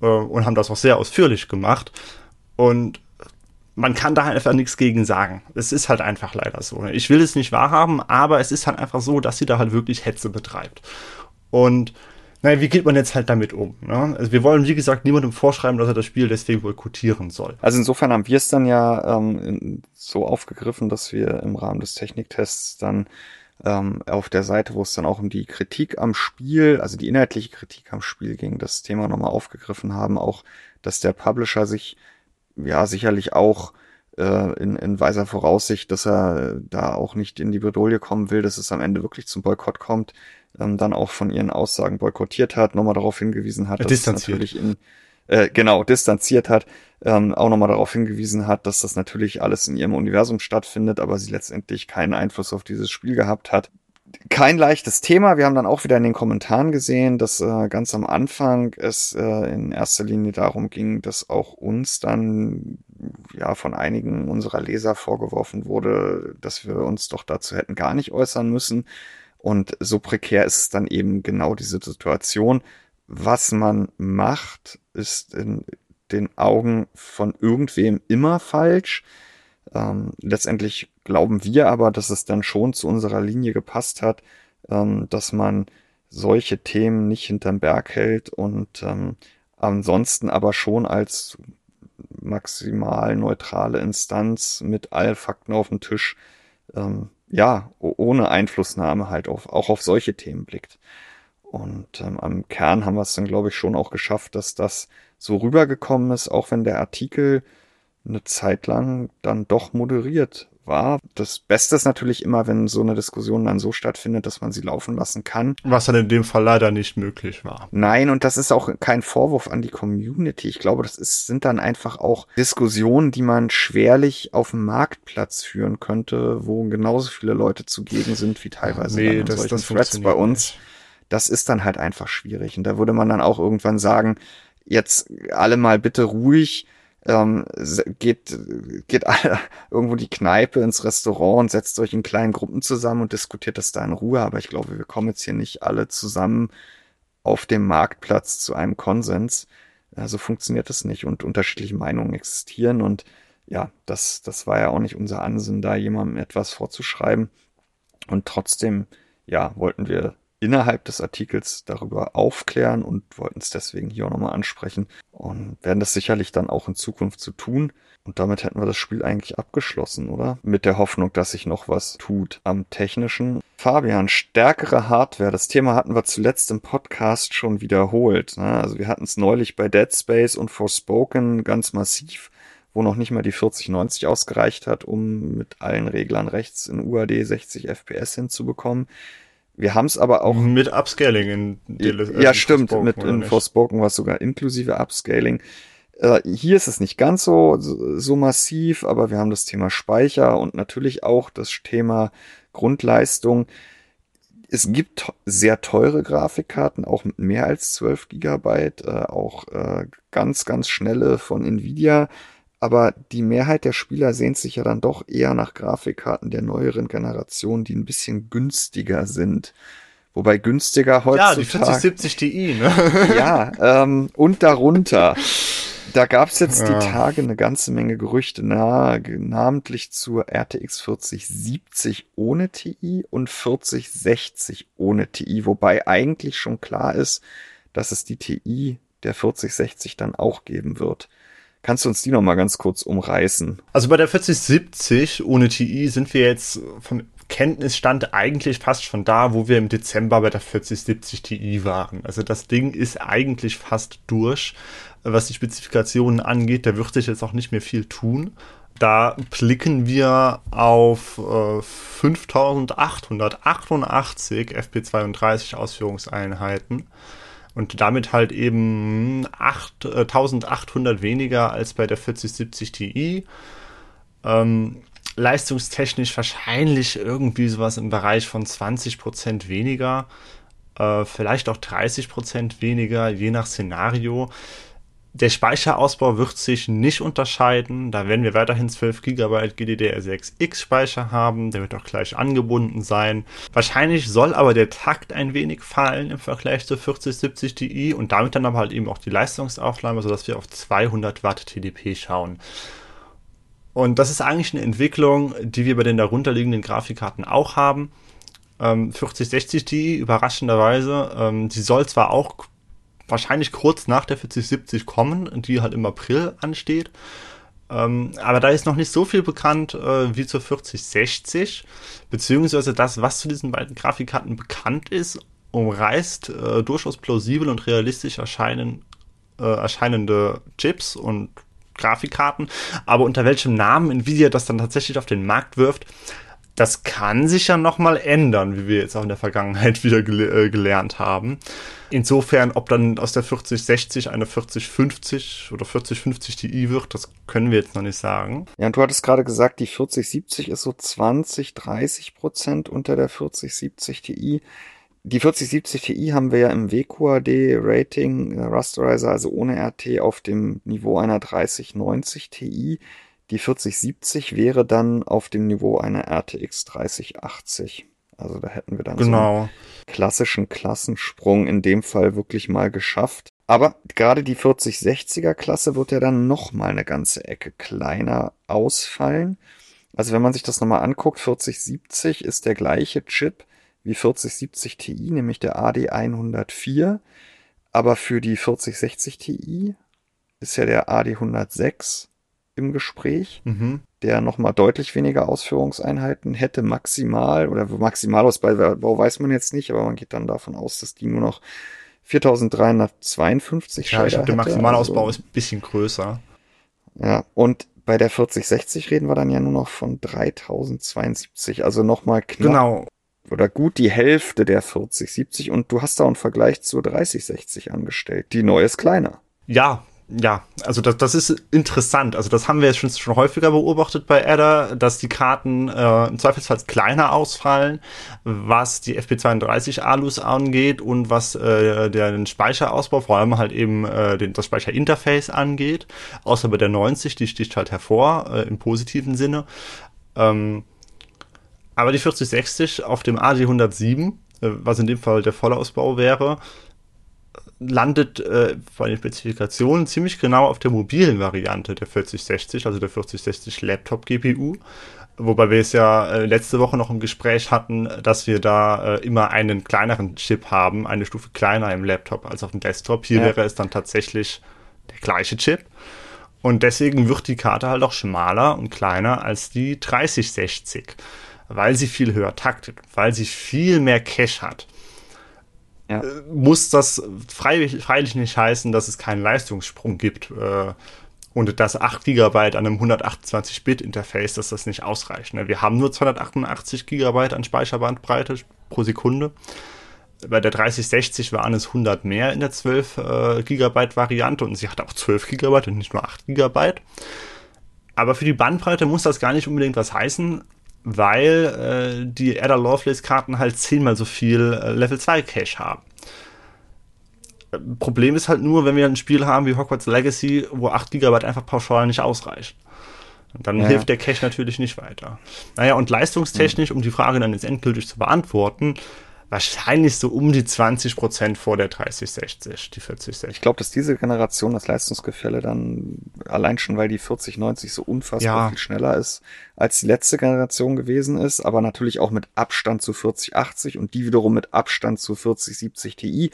äh, und haben das auch sehr ausführlich gemacht. Und man kann da einfach nichts gegen sagen. Es ist halt einfach leider so. Ich will es nicht wahrhaben, aber es ist halt einfach so, dass sie da halt wirklich Hetze betreibt. Und naja, wie geht man jetzt halt damit um? Ne? Also wir wollen, wie gesagt, niemandem vorschreiben, dass er das Spiel deswegen boykottieren soll. Also insofern haben wir es dann ja ähm, so aufgegriffen, dass wir im Rahmen des Techniktests dann ähm, auf der Seite, wo es dann auch um die Kritik am Spiel, also die inhaltliche Kritik am Spiel ging, das Thema nochmal aufgegriffen haben, auch, dass der Publisher sich ja sicherlich auch äh, in, in weiser Voraussicht, dass er da auch nicht in die Bredouille kommen will, dass es am Ende wirklich zum Boykott kommt, ähm, dann auch von ihren Aussagen boykottiert hat, nochmal darauf hingewiesen hat, dass es natürlich in äh, genau distanziert hat, ähm, auch nochmal darauf hingewiesen hat, dass das natürlich alles in ihrem Universum stattfindet, aber sie letztendlich keinen Einfluss auf dieses Spiel gehabt hat. Kein leichtes Thema. Wir haben dann auch wieder in den Kommentaren gesehen, dass äh, ganz am Anfang es äh, in erster Linie darum ging, dass auch uns dann ja von einigen unserer Leser vorgeworfen wurde, dass wir uns doch dazu hätten gar nicht äußern müssen. Und so prekär ist dann eben genau diese Situation. Was man macht, ist in den Augen von irgendwem immer falsch. Ähm, letztendlich glauben wir aber, dass es dann schon zu unserer Linie gepasst hat, ähm, dass man solche Themen nicht hinterm Berg hält und ähm, ansonsten aber schon als maximal neutrale Instanz mit allen Fakten auf dem Tisch ähm, ja, ohne Einflussnahme halt auf, auch auf solche Themen blickt. Und ähm, am Kern haben wir es dann, glaube ich, schon auch geschafft, dass das so rübergekommen ist, auch wenn der Artikel eine Zeit lang dann doch moderiert war. Das Beste ist natürlich immer, wenn so eine Diskussion dann so stattfindet, dass man sie laufen lassen kann. Was dann in dem Fall leider nicht möglich war. Nein, und das ist auch kein Vorwurf an die Community. Ich glaube, das ist, sind dann einfach auch Diskussionen, die man schwerlich auf dem Marktplatz führen könnte, wo genauso viele Leute zugegen sind wie teilweise nee, in das, solchen das Threads bei uns. Nicht. Das ist dann halt einfach schwierig. Und da würde man dann auch irgendwann sagen, jetzt alle mal bitte ruhig ähm, geht, geht alle irgendwo die Kneipe ins Restaurant und setzt euch in kleinen Gruppen zusammen und diskutiert das da in Ruhe. Aber ich glaube, wir kommen jetzt hier nicht alle zusammen auf dem Marktplatz zu einem Konsens. Ja, so funktioniert das nicht und unterschiedliche Meinungen existieren und ja, das, das war ja auch nicht unser Ansinnen, da jemandem etwas vorzuschreiben. Und trotzdem, ja, wollten wir innerhalb des Artikels darüber aufklären und wollten es deswegen hier auch nochmal ansprechen und werden das sicherlich dann auch in Zukunft zu so tun. Und damit hätten wir das Spiel eigentlich abgeschlossen, oder? Mit der Hoffnung, dass sich noch was tut am technischen. Fabian, stärkere Hardware. Das Thema hatten wir zuletzt im Podcast schon wiederholt. Ne? Also wir hatten es neulich bei Dead Space und Forspoken ganz massiv, wo noch nicht mal die 4090 ausgereicht hat, um mit allen Reglern rechts in UAD 60 FPS hinzubekommen. Wir haben es aber auch. Mit Upscaling in DLS. Ja, stimmt. Mit in Forspoken war es sogar inklusive Upscaling. Äh, hier ist es nicht ganz so, so massiv, aber wir haben das Thema Speicher und natürlich auch das Thema Grundleistung. Es gibt sehr teure Grafikkarten, auch mit mehr als 12 Gigabyte, äh, auch äh, ganz, ganz schnelle von Nvidia aber die Mehrheit der Spieler sehnt sich ja dann doch eher nach Grafikkarten der neueren Generation, die ein bisschen günstiger sind. Wobei günstiger heutzutage. Ja, die 4070 Ti, ne? ja, ähm, und darunter. Da gab's jetzt ja. die Tage eine ganze Menge Gerüchte, na, namentlich zur RTX 4070 ohne TI und 4060 ohne TI, wobei eigentlich schon klar ist, dass es die TI der 4060 dann auch geben wird. Kannst du uns die noch mal ganz kurz umreißen? Also bei der 4070 ohne TI sind wir jetzt vom Kenntnisstand eigentlich fast schon da, wo wir im Dezember bei der 4070 Ti waren. Also das Ding ist eigentlich fast durch, was die Spezifikationen angeht. Da wird sich jetzt auch nicht mehr viel tun. Da blicken wir auf äh, 5888 FP32 Ausführungseinheiten und damit halt eben 8, äh, 1800 weniger als bei der 4070 Ti. Ähm, leistungstechnisch wahrscheinlich irgendwie sowas im Bereich von 20% weniger, äh, vielleicht auch 30% weniger, je nach Szenario. Der Speicherausbau wird sich nicht unterscheiden. Da werden wir weiterhin 12 GB GDDR6X Speicher haben. Der wird auch gleich angebunden sein. Wahrscheinlich soll aber der Takt ein wenig fallen im Vergleich zur 4070 Ti und damit dann aber halt eben auch die Leistungsaufnahme, sodass wir auf 200 Watt TDP schauen. Und das ist eigentlich eine Entwicklung, die wir bei den darunterliegenden Grafikkarten auch haben. Ähm, 4060 Ti, überraschenderweise, ähm, die soll zwar auch wahrscheinlich kurz nach der 4070 kommen, die halt im April ansteht. Ähm, aber da ist noch nicht so viel bekannt äh, wie zur 4060, beziehungsweise das, was zu diesen beiden Grafikkarten bekannt ist, umreißt äh, durchaus plausibel und realistisch erscheinen, äh, erscheinende Chips und Grafikkarten, aber unter welchem Namen Nvidia das dann tatsächlich auf den Markt wirft, das kann sich ja nochmal ändern, wie wir jetzt auch in der Vergangenheit wieder gele äh, gelernt haben. Insofern, ob dann aus der 4060 eine 4050 oder 4050 Ti wird, das können wir jetzt noch nicht sagen. Ja, und du hattest gerade gesagt, die 4070 ist so 20, 30 Prozent unter der 4070 Ti. Die 4070 Ti haben wir ja im WQAD-Rating äh, Rasterizer, also ohne RT, auf dem Niveau einer 3090 Ti. Die 4070 wäre dann auf dem Niveau einer RTX 3080. Also da hätten wir dann genau. so einen klassischen Klassensprung in dem Fall wirklich mal geschafft. Aber gerade die 4060er Klasse wird ja dann noch mal eine ganze Ecke kleiner ausfallen. Also wenn man sich das nochmal anguckt, 4070 ist der gleiche Chip wie 4070 Ti, nämlich der AD104. Aber für die 4060 Ti ist ja der AD106 im Gespräch, mhm. der nochmal deutlich weniger Ausführungseinheiten hätte, maximal, oder Maximalausbau weiß man jetzt nicht, aber man geht dann davon aus, dass die nur noch 4352 Ja, ich glaube, der Maximalausbau also, ist ein bisschen größer. Ja, und bei der 4060 reden wir dann ja nur noch von 3072, also nochmal knapp. Genau oder gut die Hälfte der 4070 und du hast da einen Vergleich zur 3060 angestellt. Die neue ist kleiner. Ja, ja, also das, das ist interessant. Also das haben wir jetzt schon, schon häufiger beobachtet bei Adder, dass die Karten äh, im Zweifelsfall kleiner ausfallen, was die FP32 Alus angeht und was äh, den Speicherausbau, vor allem halt eben äh, den, das Speicherinterface angeht. Außer bei der 90, die sticht halt hervor äh, im positiven Sinne. Ähm, aber die 4060 auf dem AD107, äh, was in dem Fall der Vollausbau wäre, landet äh, bei den Spezifikationen ziemlich genau auf der mobilen Variante der 4060, also der 4060 Laptop GPU. Wobei wir es ja äh, letzte Woche noch im Gespräch hatten, dass wir da äh, immer einen kleineren Chip haben, eine Stufe kleiner im Laptop als auf dem Desktop. Hier ja. wäre es dann tatsächlich der gleiche Chip. Und deswegen wird die Karte halt auch schmaler und kleiner als die 3060 weil sie viel höher taktet, weil sie viel mehr Cache hat, ja. Äh, muss das freilich, freilich nicht heißen, dass es keinen Leistungssprung gibt. Äh, und das 8 GB an einem 128-Bit-Interface, dass das nicht ausreicht. Ne? Wir haben nur 288 GB an Speicherbandbreite pro Sekunde. Bei der 3060 waren es 100 mehr in der 12 äh, GB Variante und sie hat auch 12 GB und nicht nur 8 GB. Aber für die Bandbreite muss das gar nicht unbedingt was heißen weil äh, die Ada Lovelace Karten halt zehnmal so viel äh, Level 2 Cache haben. Problem ist halt nur, wenn wir ein Spiel haben wie Hogwarts Legacy, wo 8 GB einfach pauschal nicht ausreichen. Dann ja. hilft der Cache natürlich nicht weiter. Naja, und leistungstechnisch, um die Frage dann jetzt endgültig zu beantworten, wahrscheinlich so um die 20 Prozent vor der 3060, die 4060. Ich glaube, dass diese Generation das Leistungsgefälle dann allein schon, weil die 4090 so unfassbar ja. viel schneller ist, als die letzte Generation gewesen ist, aber natürlich auch mit Abstand zu 4080 und die wiederum mit Abstand zu 4070 Ti,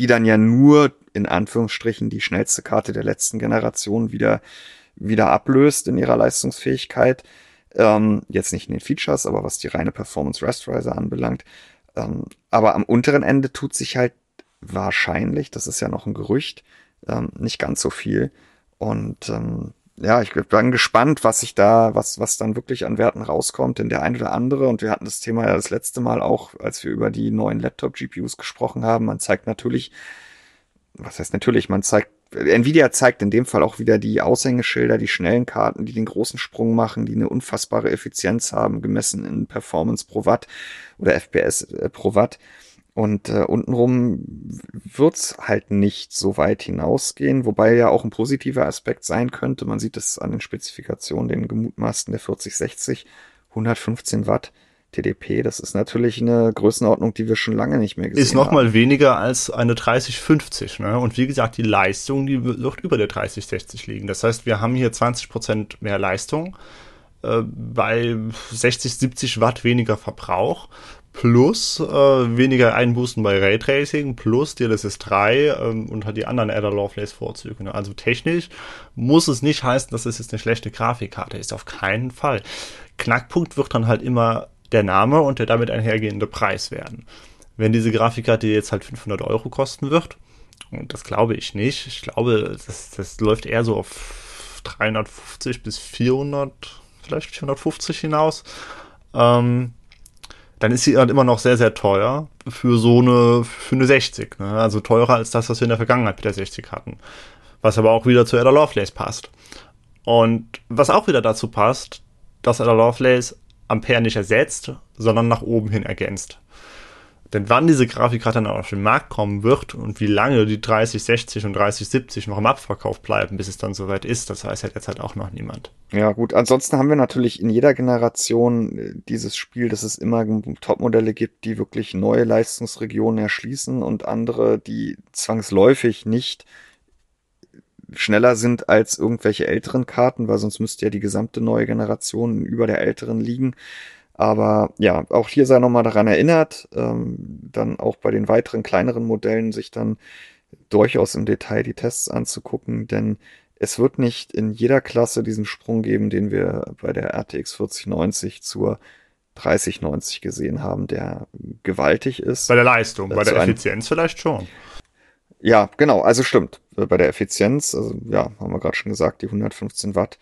die dann ja nur in Anführungsstrichen die schnellste Karte der letzten Generation wieder wieder ablöst in ihrer Leistungsfähigkeit. Ähm, jetzt nicht in den Features, aber was die reine Performance Rasterizer anbelangt. Ähm, aber am unteren Ende tut sich halt wahrscheinlich, das ist ja noch ein Gerücht, ähm, nicht ganz so viel. Und ähm, ja, ich bin gespannt, was sich da, was, was dann wirklich an Werten rauskommt, denn der eine oder andere, und wir hatten das Thema ja das letzte Mal auch, als wir über die neuen Laptop-GPUs gesprochen haben, man zeigt natürlich, was heißt natürlich, man zeigt, Nvidia zeigt in dem Fall auch wieder die Aushängeschilder, die schnellen Karten, die den großen Sprung machen, die eine unfassbare Effizienz haben, gemessen in Performance pro Watt oder FPS äh, pro Watt. Und äh, untenrum wird's halt nicht so weit hinausgehen, wobei ja auch ein positiver Aspekt sein könnte. Man sieht es an den Spezifikationen, den gemutmaßten der 4060, 115 Watt TDP, das ist natürlich eine Größenordnung, die wir schon lange nicht mehr gesehen haben. Ist nochmal weniger als eine 3050, ne? Und wie gesagt, die Leistung, die wird über der 3060 liegen. Das heißt, wir haben hier 20 Prozent mehr Leistung äh, bei 60, 70 Watt weniger Verbrauch plus äh, weniger Einbußen bei Raytracing plus DLSS 3 ähm, und hat die anderen Ada Lovelace Vorzüge. Ne? Also technisch muss es nicht heißen, dass es jetzt eine schlechte Grafikkarte ist, auf keinen Fall. Knackpunkt wird dann halt immer der Name und der damit einhergehende Preis werden. Wenn diese Grafikkarte jetzt halt 500 Euro kosten wird, und das glaube ich nicht, ich glaube, das, das läuft eher so auf 350 bis 400, vielleicht 450 hinaus, ähm, dann ist sie halt immer noch sehr, sehr teuer für so eine, für eine 60. Ne? Also teurer als das, was wir in der Vergangenheit mit der 60 hatten. Was aber auch wieder zu Ada Lovelace passt. Und was auch wieder dazu passt, dass Ada Lovelace Ampere nicht ersetzt, sondern nach oben hin ergänzt. Denn wann diese Grafikkarte dann auf den Markt kommen wird und wie lange die 3060 und 3070 noch im Abverkauf bleiben, bis es dann soweit ist, das weiß ja derzeit auch noch niemand. Ja, gut. Ansonsten haben wir natürlich in jeder Generation äh, dieses Spiel, dass es immer Topmodelle gibt, die wirklich neue Leistungsregionen erschließen und andere, die zwangsläufig nicht schneller sind als irgendwelche älteren Karten, weil sonst müsste ja die gesamte neue Generation über der älteren liegen. Aber ja, auch hier sei nochmal daran erinnert, ähm, dann auch bei den weiteren kleineren Modellen sich dann durchaus im Detail die Tests anzugucken, denn es wird nicht in jeder Klasse diesen Sprung geben, den wir bei der RTX 4090 zur 3090 gesehen haben, der gewaltig ist. Bei der Leistung, bei der Effizienz vielleicht schon. Ja, genau, also stimmt. Bei der Effizienz, also ja, haben wir gerade schon gesagt, die 115 Watt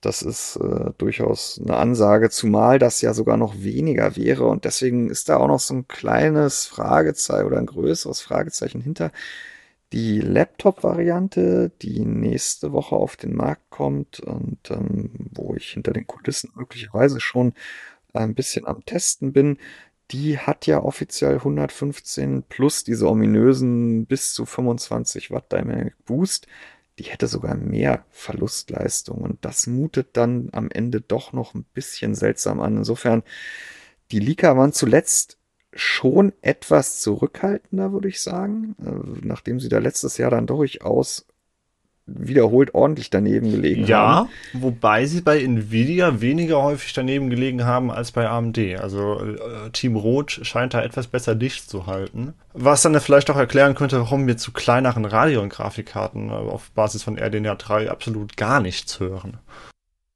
das ist äh, durchaus eine Ansage, zumal das ja sogar noch weniger wäre. Und deswegen ist da auch noch so ein kleines Fragezeichen oder ein größeres Fragezeichen hinter. Die Laptop-Variante, die nächste Woche auf den Markt kommt und ähm, wo ich hinter den Kulissen möglicherweise schon ein bisschen am Testen bin, die hat ja offiziell 115 plus diese ominösen bis zu 25 Watt Dynamic Boost die hätte sogar mehr Verlustleistung. Und das mutet dann am Ende doch noch ein bisschen seltsam an. Insofern, die Lika waren zuletzt schon etwas zurückhaltender, würde ich sagen, äh, nachdem sie da letztes Jahr dann durchaus wiederholt ordentlich daneben gelegen ja, haben. Ja, wobei sie bei Nvidia weniger häufig daneben gelegen haben als bei AMD. Also äh, Team Rot scheint da etwas besser dicht zu halten. Was dann vielleicht auch erklären könnte, warum wir zu kleineren Radeon-Grafikkarten äh, auf Basis von RDNA 3 absolut gar nichts hören.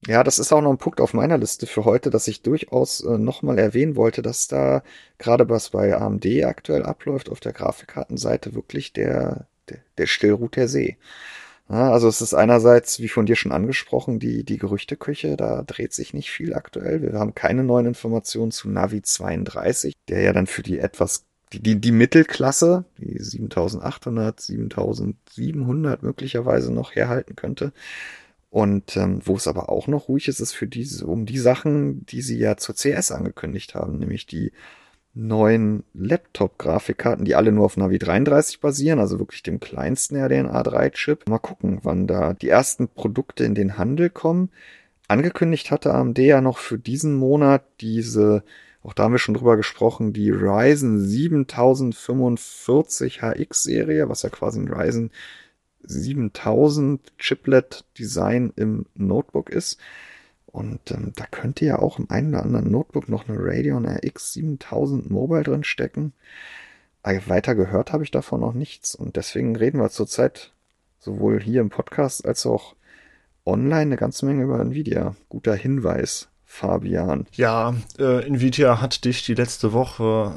Ja, das ist auch noch ein Punkt auf meiner Liste für heute, dass ich durchaus äh, nochmal erwähnen wollte, dass da gerade was bei AMD aktuell abläuft auf der Grafikkartenseite wirklich der, der, der Stillruht der See. Ja, also es ist einerseits, wie von dir schon angesprochen, die, die Gerüchteküche, da dreht sich nicht viel aktuell. Wir haben keine neuen Informationen zu Navi 32, der ja dann für die etwas, die, die, die Mittelklasse, die 7800, 7700 möglicherweise noch herhalten könnte. Und ähm, wo es aber auch noch ruhig ist, ist für diese, um die Sachen, die sie ja zur CS angekündigt haben, nämlich die neuen Laptop-Grafikkarten, die alle nur auf Navi 33 basieren, also wirklich dem kleinsten RDNA3-Chip. Mal gucken, wann da die ersten Produkte in den Handel kommen. Angekündigt hatte AMD ja noch für diesen Monat diese, auch da haben wir schon drüber gesprochen, die Ryzen 7045 HX-Serie, was ja quasi ein Ryzen 7000 Chiplet-Design im Notebook ist. Und ähm, da könnte ja auch im einen oder anderen Notebook noch eine Radeon RX 7000 Mobile drin stecken. Aber weiter gehört habe ich davon noch nichts. Und deswegen reden wir zurzeit sowohl hier im Podcast als auch online eine ganze Menge über Nvidia. Guter Hinweis. Fabian. Ja, äh, Nvidia hat dich die letzte Woche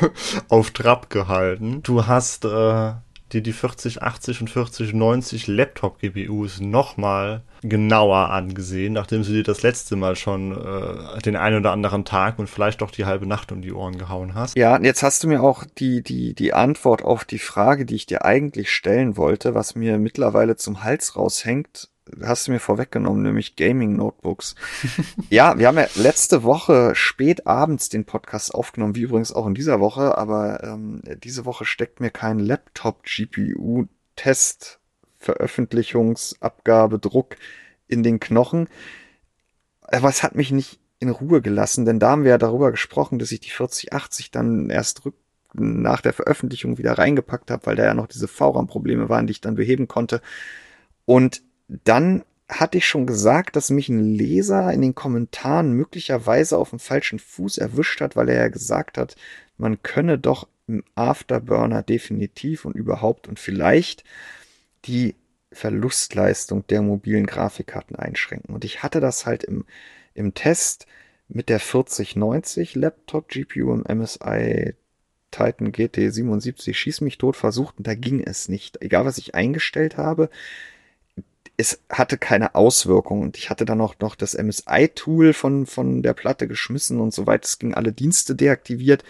auf Trab gehalten. Du hast äh, dir die 4080 und 4090 Laptop-GPUs nochmal genauer angesehen, nachdem du dir das letzte Mal schon äh, den einen oder anderen Tag und vielleicht doch die halbe Nacht um die Ohren gehauen hast. Ja, jetzt hast du mir auch die, die, die Antwort auf die Frage, die ich dir eigentlich stellen wollte, was mir mittlerweile zum Hals raushängt, hast du mir vorweggenommen, nämlich Gaming Notebooks. ja, wir haben ja letzte Woche spät abends den Podcast aufgenommen, wie übrigens auch in dieser Woche, aber ähm, diese Woche steckt mir kein Laptop-GPU-Test, Veröffentlichungsabgabe, Druck in den Knochen. Aber es hat mich nicht in Ruhe gelassen, denn da haben wir ja darüber gesprochen, dass ich die 4080 dann erst rück nach der Veröffentlichung wieder reingepackt habe, weil da ja noch diese VRAM-Probleme waren, die ich dann beheben konnte. Und dann hatte ich schon gesagt, dass mich ein Leser in den Kommentaren möglicherweise auf dem falschen Fuß erwischt hat, weil er ja gesagt hat, man könne doch im Afterburner definitiv und überhaupt und vielleicht die Verlustleistung der mobilen Grafikkarten einschränken. Und ich hatte das halt im, im Test mit der 4090 Laptop GPU im MSI Titan GT 77 schieß mich tot versucht und da ging es nicht. Egal was ich eingestellt habe, es hatte keine Auswirkung. Und ich hatte dann auch noch das MSI-Tool von, von der Platte geschmissen und soweit es ging alle Dienste deaktiviert.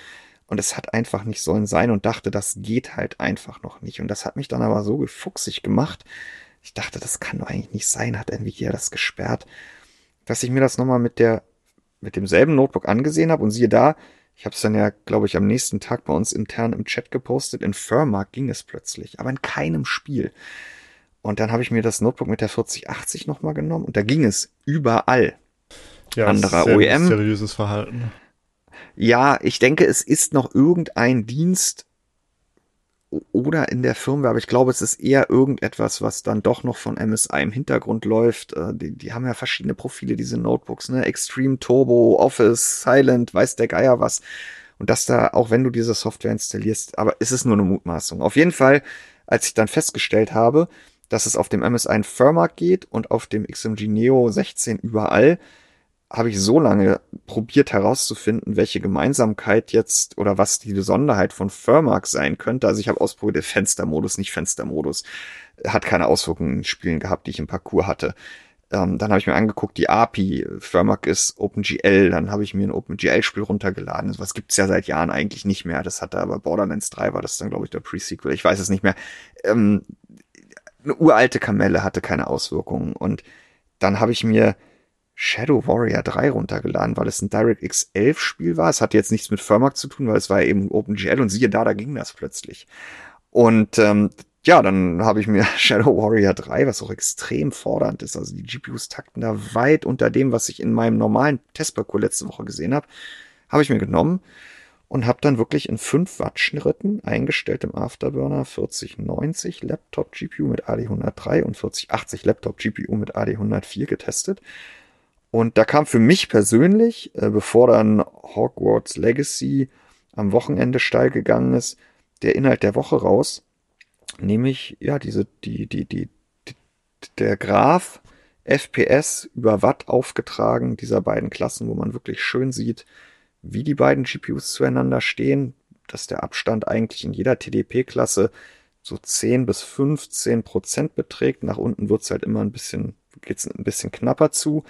Und es hat einfach nicht sollen sein und dachte, das geht halt einfach noch nicht. Und das hat mich dann aber so gefuchsig gemacht. Ich dachte, das kann doch eigentlich nicht sein, hat Nvidia das gesperrt, dass ich mir das nochmal mit der mit demselben Notebook angesehen habe. Und siehe da, ich habe es dann ja, glaube ich, am nächsten Tag bei uns intern im Chat gepostet. In Firma ging es plötzlich, aber in keinem Spiel. Und dann habe ich mir das Notebook mit der 4080 nochmal genommen und da ging es überall. Ja, Anderer sehr OEM. Seriöses Verhalten. Ja, ich denke, es ist noch irgendein Dienst oder in der Firmware, aber ich glaube, es ist eher irgendetwas, was dann doch noch von MSI im Hintergrund läuft. Äh, Die, die haben ja verschiedene Profile, diese Notebooks, ne? Extreme Turbo, Office, Silent, weiß der Geier was. Und dass da, auch wenn du diese Software installierst, aber es ist nur eine Mutmaßung. Auf jeden Fall, als ich dann festgestellt habe, dass es auf dem MSI Firma geht und auf dem XMG Neo 16 überall, habe ich so lange probiert herauszufinden, welche Gemeinsamkeit jetzt oder was die Besonderheit von Firmark sein könnte. Also ich habe ausprobiert den Fenstermodus, nicht Fenstermodus. Hat keine Auswirkungen in Spielen gehabt, die ich im Parcours hatte. Ähm, dann habe ich mir angeguckt, die API, Firmark ist OpenGL, dann habe ich mir ein OpenGL-Spiel runtergeladen. Was gibt's ja seit Jahren eigentlich nicht mehr. Das hat da aber Borderlands 3 war das dann, glaube ich, der Pre-Sequel. Ich weiß es nicht mehr. Ähm, eine uralte Kamelle hatte keine Auswirkungen. Und dann habe ich mir Shadow Warrior 3 runtergeladen, weil es ein DirectX 11 Spiel war. Es hatte jetzt nichts mit Firmark zu tun, weil es war eben OpenGL und siehe da, da ging das plötzlich. Und ähm, ja, dann habe ich mir Shadow Warrior 3, was auch extrem fordernd ist. Also die GPUs takten da weit unter dem, was ich in meinem normalen Testparcours letzte Woche gesehen habe, habe ich mir genommen und habe dann wirklich in 5 Watt Schritten eingestellt im Afterburner 4090 Laptop GPU mit AD103 und 4080 Laptop GPU mit AD104 getestet. Und da kam für mich persönlich, äh, bevor dann Hogwarts Legacy am Wochenende steil gegangen ist, der Inhalt der Woche raus, nämlich ja diese die die die, die der Graph FPS über Watt aufgetragen dieser beiden Klassen, wo man wirklich schön sieht, wie die beiden GPUs zueinander stehen, dass der Abstand eigentlich in jeder TDP-Klasse so 10 bis 15 Prozent beträgt. Nach unten wird's halt immer ein bisschen, geht's ein bisschen knapper zu.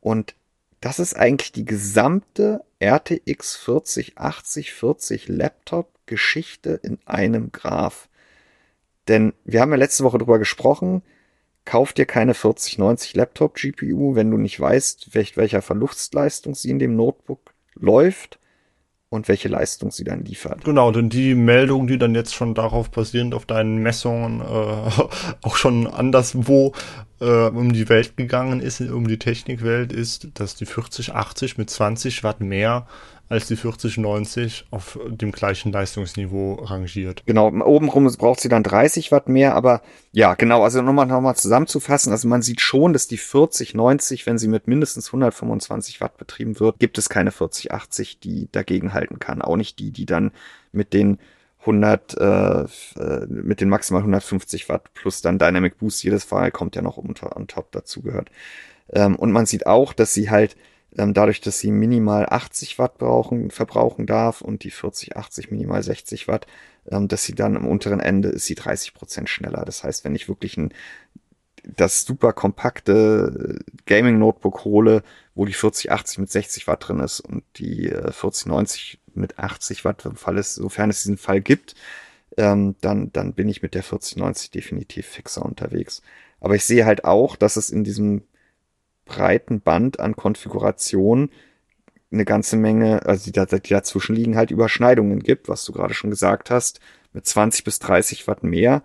Und das ist eigentlich die gesamte RTX 4080 40 Laptop Geschichte in einem Graph. Denn wir haben ja letzte Woche drüber gesprochen, kauf dir keine 4090 Laptop GPU, wenn du nicht weißt, welch, welcher Verlustleistung sie in dem Notebook läuft und welche Leistung sie dann liefert. Genau, denn die Meldung, die dann jetzt schon darauf basierend auf deinen Messungen äh, auch schon anderswo äh, um die Welt gegangen ist, um die Technikwelt, ist, dass die 4080 mit 20 Watt mehr als die 4090 auf dem gleichen Leistungsniveau rangiert. Genau, obenrum braucht sie dann 30 Watt mehr, aber ja, genau, also nochmal noch mal zusammenzufassen, also man sieht schon, dass die 4090, wenn sie mit mindestens 125 Watt betrieben wird, gibt es keine 4080, die dagegen halten kann. Auch nicht die, die dann mit den 100, äh, äh, mit den maximal 150 Watt plus dann Dynamic Boost jedes Fall kommt ja noch um, on top dazu gehört. Ähm, und man sieht auch, dass sie halt ähm, dadurch, dass sie minimal 80 Watt brauchen, verbrauchen darf und die 40, 80 minimal 60 Watt, ähm, dass sie dann am unteren Ende ist sie 30 Prozent schneller. Das heißt, wenn ich wirklich ein das super kompakte Gaming Notebook hole, wo die 4080 mit 60 Watt drin ist und die äh, 4090 mit 80 Watt, Fall es, sofern es diesen Fall gibt, ähm, dann, dann bin ich mit der 4090 definitiv fixer unterwegs. Aber ich sehe halt auch, dass es in diesem breiten Band an Konfiguration eine ganze Menge, also die, die dazwischen liegen halt Überschneidungen gibt, was du gerade schon gesagt hast, mit 20 bis 30 Watt mehr.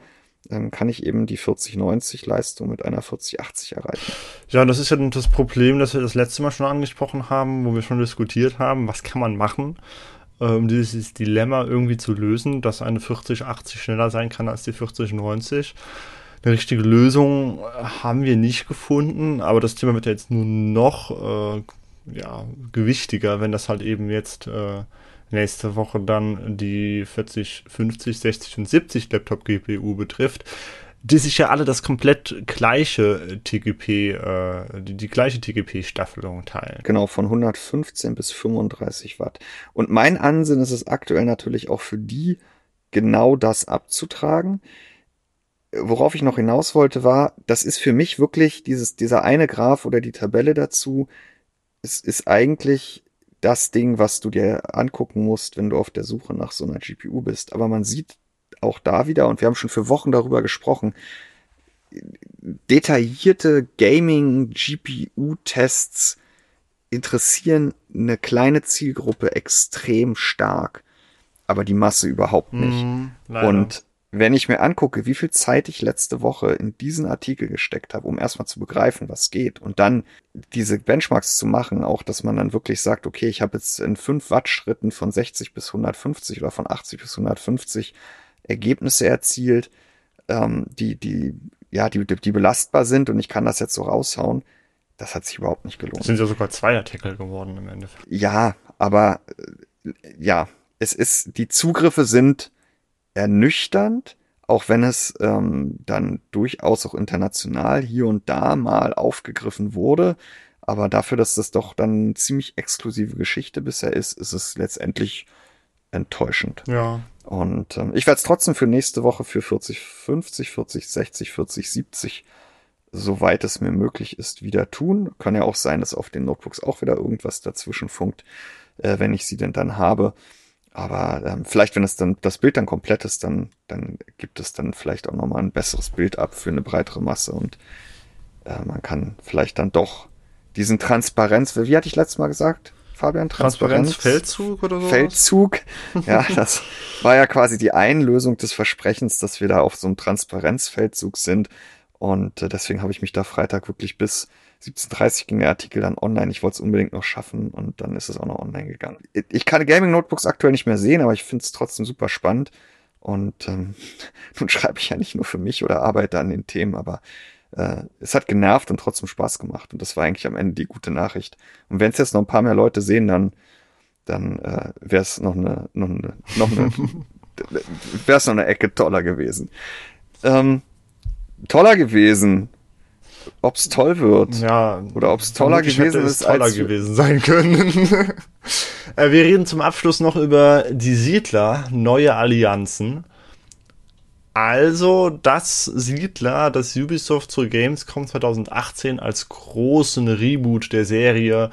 ähm, kann ich eben die 4090 Leistung mit einer 4080 erreichen. Ja, das ist ja das Problem, das wir das letzte Mal schon angesprochen haben, wo wir schon diskutiert haben, was kann man machen, um dieses Dilemma irgendwie zu lösen, dass eine 4080 schneller sein kann als die 4090. Eine richtige Lösung haben wir nicht gefunden, aber das Thema wird ja jetzt nur noch äh, ja, gewichtiger, wenn das halt eben jetzt äh, nächste Woche dann die 40, 50, 60 und 70 Laptop-GPU betrifft, die sich ja alle das komplett gleiche TGP, äh, die, die gleiche TGP-Staffelung teilen. Genau, von 115 bis 35 Watt. Und mein Ansinnen ist es aktuell natürlich auch für die, genau das abzutragen. Worauf ich noch hinaus wollte, war, das ist für mich wirklich dieses, dieser eine Graph oder die Tabelle dazu, es ist eigentlich das Ding, was du dir angucken musst, wenn du auf der Suche nach so einer GPU bist. Aber man sieht auch da wieder, und wir haben schon für Wochen darüber gesprochen, detaillierte Gaming-GPU-Tests interessieren eine kleine Zielgruppe extrem stark, aber die Masse überhaupt nicht. Mm, und wenn ich mir angucke, wie viel Zeit ich letzte Woche in diesen Artikel gesteckt habe, um erstmal zu begreifen, was geht und dann diese Benchmarks zu machen, auch dass man dann wirklich sagt, okay, ich habe jetzt in 5 Watt Schritten von 60 bis 150 oder von 80 bis 150 Ergebnisse erzielt, ähm, die, die, ja, die, die belastbar sind und ich kann das jetzt so raushauen. Das hat sich überhaupt nicht gelohnt. Das sind ja sogar zwei Artikel geworden im Endeffekt. Ja, aber äh, ja, es ist, die Zugriffe sind ernüchternd, auch wenn es ähm, dann durchaus auch international hier und da mal aufgegriffen wurde. Aber dafür, dass das doch dann eine ziemlich exklusive Geschichte bisher ist, ist es letztendlich enttäuschend. Ja. Und ähm, ich werde es trotzdem für nächste Woche für 40, 50, 40, 60, 40, 70, soweit es mir möglich ist, wieder tun. Kann ja auch sein, dass auf den Notebooks auch wieder irgendwas dazwischen funkt, äh, wenn ich sie denn dann habe. Aber ähm, vielleicht, wenn es dann das Bild dann komplett ist, dann, dann gibt es dann vielleicht auch nochmal ein besseres Bild ab für eine breitere Masse und äh, man kann vielleicht dann doch diesen Transparenz, wie hatte ich letztes Mal gesagt, Fabian? Transparenz, Feldzug oder so? Feldzug. Ja, das war ja quasi die Einlösung des Versprechens, dass wir da auf so einem Transparenzfeldzug sind. Und äh, deswegen habe ich mich da Freitag wirklich bis 17.30 ging der Artikel dann online. Ich wollte es unbedingt noch schaffen und dann ist es auch noch online gegangen. Ich kann Gaming-Notebooks aktuell nicht mehr sehen, aber ich finde es trotzdem super spannend. Und ähm, nun schreibe ich ja nicht nur für mich oder arbeite an den Themen, aber äh, es hat genervt und trotzdem Spaß gemacht. Und das war eigentlich am Ende die gute Nachricht. Und wenn es jetzt noch ein paar mehr Leute sehen, dann, dann äh, wäre es noch eine, noch eine, noch eine, wäre es noch eine Ecke toller gewesen. Ähm, toller gewesen ob es toll wird. Ja. Oder ob es toller gewesen ist. toller als gewesen sein können. Äh, wir reden zum Abschluss noch über die Siedler, neue Allianzen. Also, das Siedler, das Ubisoft zur Gamescom 2018 als großen Reboot der Serie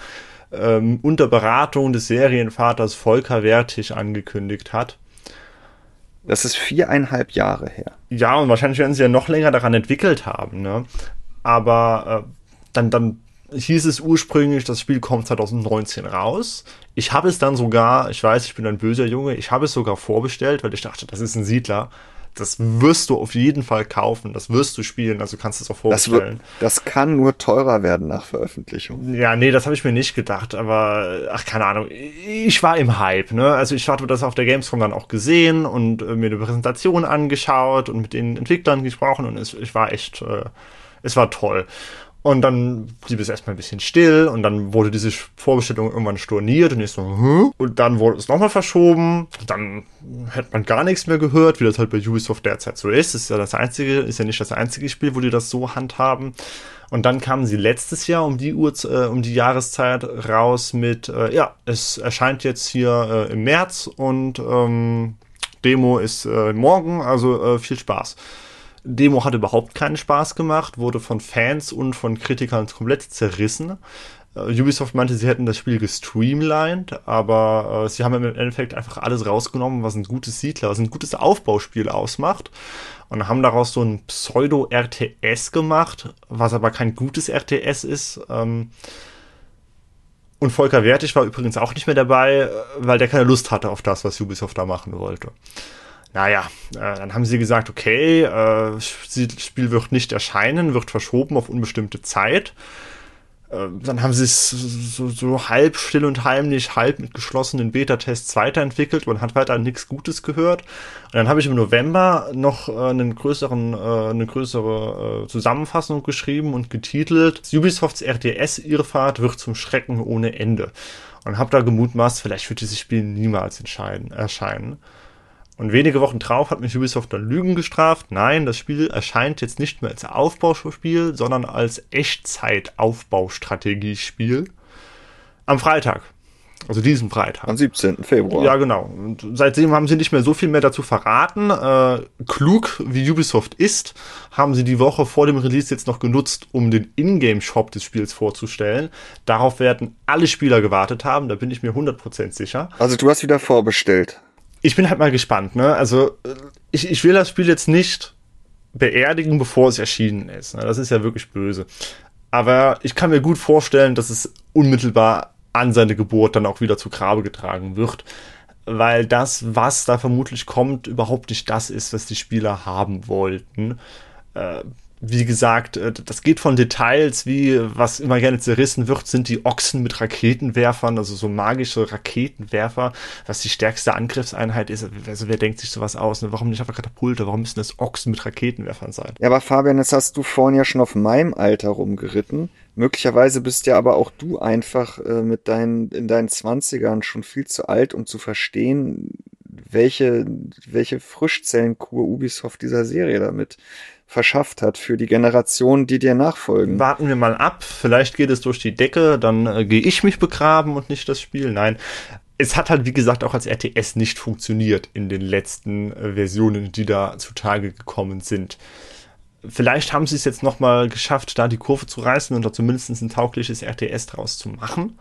ähm, unter Beratung des Serienvaters Volker Wertig angekündigt hat. Das ist viereinhalb Jahre her. Ja, und wahrscheinlich werden sie ja noch länger daran entwickelt haben. Ne? aber äh, dann, dann hieß es ursprünglich, das Spiel kommt 2019 raus. Ich habe es dann sogar, ich weiß, ich bin ein böser Junge, ich habe es sogar vorbestellt, weil ich dachte, das ist ein Siedler. Das wirst du auf jeden Fall kaufen, das wirst du spielen, also kannst du es auch vorbestellen. Das, das kann nur teurer werden nach Veröffentlichung. Ja, nee, das habe ich mir nicht gedacht, aber ach, keine Ahnung. Ich war im Hype, ne? Also ich hatte das auf der Gamescom dann auch gesehen und äh, mir eine Präsentation angeschaut und mit den Entwicklern gesprochen und es, ich war echt. Äh, es war toll. Und dann blieb es erstmal ein bisschen still und dann wurde diese Vorbestellung irgendwann storniert und ich so, hm? Und dann wurde es nochmal verschoben. Dann hätte man gar nichts mehr gehört, wie das halt bei Ubisoft derzeit so ist. Das ist ja das einzige, ist ja nicht das einzige Spiel, wo die das so handhaben. Und dann kamen sie letztes Jahr um die Uhr, äh, um die Jahreszeit raus mit, äh, ja, es erscheint jetzt hier äh, im März und ähm, Demo ist äh, morgen, also äh, viel Spaß. Demo hat überhaupt keinen Spaß gemacht, wurde von Fans und von Kritikern komplett zerrissen. Uh, Ubisoft meinte, sie hätten das Spiel gestreamlined, aber uh, sie haben im Endeffekt einfach alles rausgenommen, was ein gutes Siedler, was ein gutes Aufbauspiel ausmacht und haben daraus so ein Pseudo-RTS gemacht, was aber kein gutes RTS ist. Ähm, und Volker Wertig war übrigens auch nicht mehr dabei, weil der keine Lust hatte auf das, was Ubisoft da machen wollte. Naja, äh, dann haben sie gesagt, okay, äh, das Spiel wird nicht erscheinen, wird verschoben auf unbestimmte Zeit. Äh, dann haben sie es so, so, halb still und heimlich, halb mit geschlossenen Beta-Tests weiterentwickelt. Man hat weiter nichts Gutes gehört. Und dann habe ich im November noch äh, einen größeren, äh, eine größere äh, Zusammenfassung geschrieben und getitelt Ubisofts RTS-Irrfahrt wird zum Schrecken ohne Ende. Und habe da gemutmaßt, vielleicht wird dieses Spiel niemals erscheinen. Und wenige Wochen drauf hat mich Ubisoft dann Lügen gestraft. Nein, das Spiel erscheint jetzt nicht mehr als Aufbauspiel, sondern als Echtzeit-Aufbaustrategiespiel am Freitag. Also diesen Freitag. Am 17. Februar. Ja, genau. Und seitdem haben sie nicht mehr so viel mehr dazu verraten. Äh, klug wie Ubisoft ist, haben sie die Woche vor dem Release jetzt noch genutzt, um den Ingame-Shop des Spiels vorzustellen. Darauf werden alle Spieler gewartet haben, da bin ich mir 100% sicher. Also du hast wieder vorbestellt ich bin halt mal gespannt, ne? Also, ich, ich will das Spiel jetzt nicht beerdigen, bevor es erschienen ist. Ne? Das ist ja wirklich böse. Aber ich kann mir gut vorstellen, dass es unmittelbar an seine Geburt dann auch wieder zu Grabe getragen wird. Weil das, was da vermutlich kommt, überhaupt nicht das ist, was die Spieler haben wollten. Äh, wie gesagt, äh, das geht von Details, wie was immer gerne zerrissen wird, sind die Ochsen mit Raketenwerfern, also so magische Raketenwerfer, was die stärkste Angriffseinheit ist. Also wer denkt sich sowas aus? Ne? Warum nicht einfach Katapulte? Warum müssen das Ochsen mit Raketenwerfern sein? Ja, aber Fabian, jetzt hast du vorhin ja schon auf meinem Alter rumgeritten. Möglicherweise bist ja aber auch du einfach äh, mit deinen, in deinen Zwanzigern schon viel zu alt, um zu verstehen, welche, welche Frischzellenkur Ubisoft dieser Serie damit verschafft hat für die Generationen, die dir nachfolgen. Warten wir mal ab, vielleicht geht es durch die Decke, dann äh, gehe ich mich begraben und nicht das Spiel. Nein, es hat halt, wie gesagt, auch als RTS nicht funktioniert in den letzten äh, Versionen, die da zutage gekommen sind. Vielleicht haben sie es jetzt nochmal geschafft, da die Kurve zu reißen und da zumindest ein taugliches RTS draus zu machen.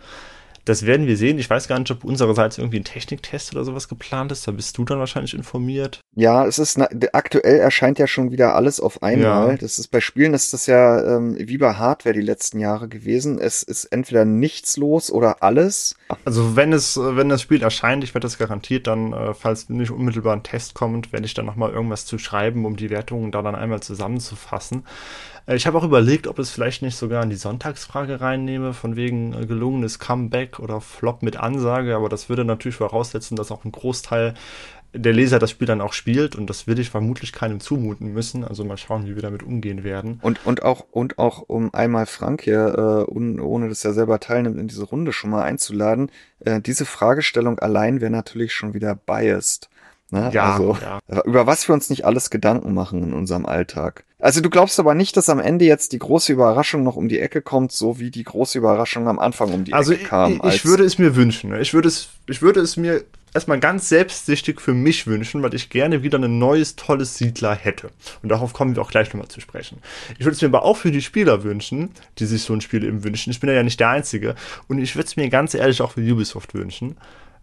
Das werden wir sehen. Ich weiß gar nicht, ob unsererseits irgendwie ein Techniktest oder sowas geplant ist. Da bist du dann wahrscheinlich informiert. Ja, es ist aktuell erscheint ja schon wieder alles auf einmal. Ja. Das ist bei Spielen ist das ja ähm, wie bei Hardware die letzten Jahre gewesen. Es ist entweder nichts los oder alles. Also wenn es wenn das Spiel erscheint, ich werde das garantiert dann, äh, falls nicht unmittelbar ein Test kommt, werde ich dann noch mal irgendwas zu schreiben, um die Wertungen da dann einmal zusammenzufassen. Äh, ich habe auch überlegt, ob es vielleicht nicht sogar in die Sonntagsfrage reinnehme, von wegen äh, gelungenes Comeback oder Flop mit Ansage, aber das würde natürlich voraussetzen, dass auch ein Großteil der Leser das Spiel dann auch spielt und das will ich vermutlich keinem zumuten müssen. Also mal schauen, wie wir damit umgehen werden. Und, und auch, und auch um einmal Frank hier, äh, un, ohne dass er selber teilnimmt, in diese Runde schon mal einzuladen, äh, diese Fragestellung allein wäre natürlich schon wieder biased. Ne? Ja, also, ja. Über was wir uns nicht alles Gedanken machen in unserem Alltag. Also du glaubst aber nicht, dass am Ende jetzt die große Überraschung noch um die Ecke kommt, so wie die große Überraschung am Anfang um die also Ecke kam. Also ich, ich würde es mir wünschen. Ne? Ich würde es, ich würde es mir erstmal ganz selbstsichtig für mich wünschen, weil ich gerne wieder ein neues, tolles Siedler hätte. Und darauf kommen wir auch gleich nochmal zu sprechen. Ich würde es mir aber auch für die Spieler wünschen, die sich so ein Spiel eben wünschen. Ich bin ja nicht der Einzige. Und ich würde es mir ganz ehrlich auch für Ubisoft wünschen.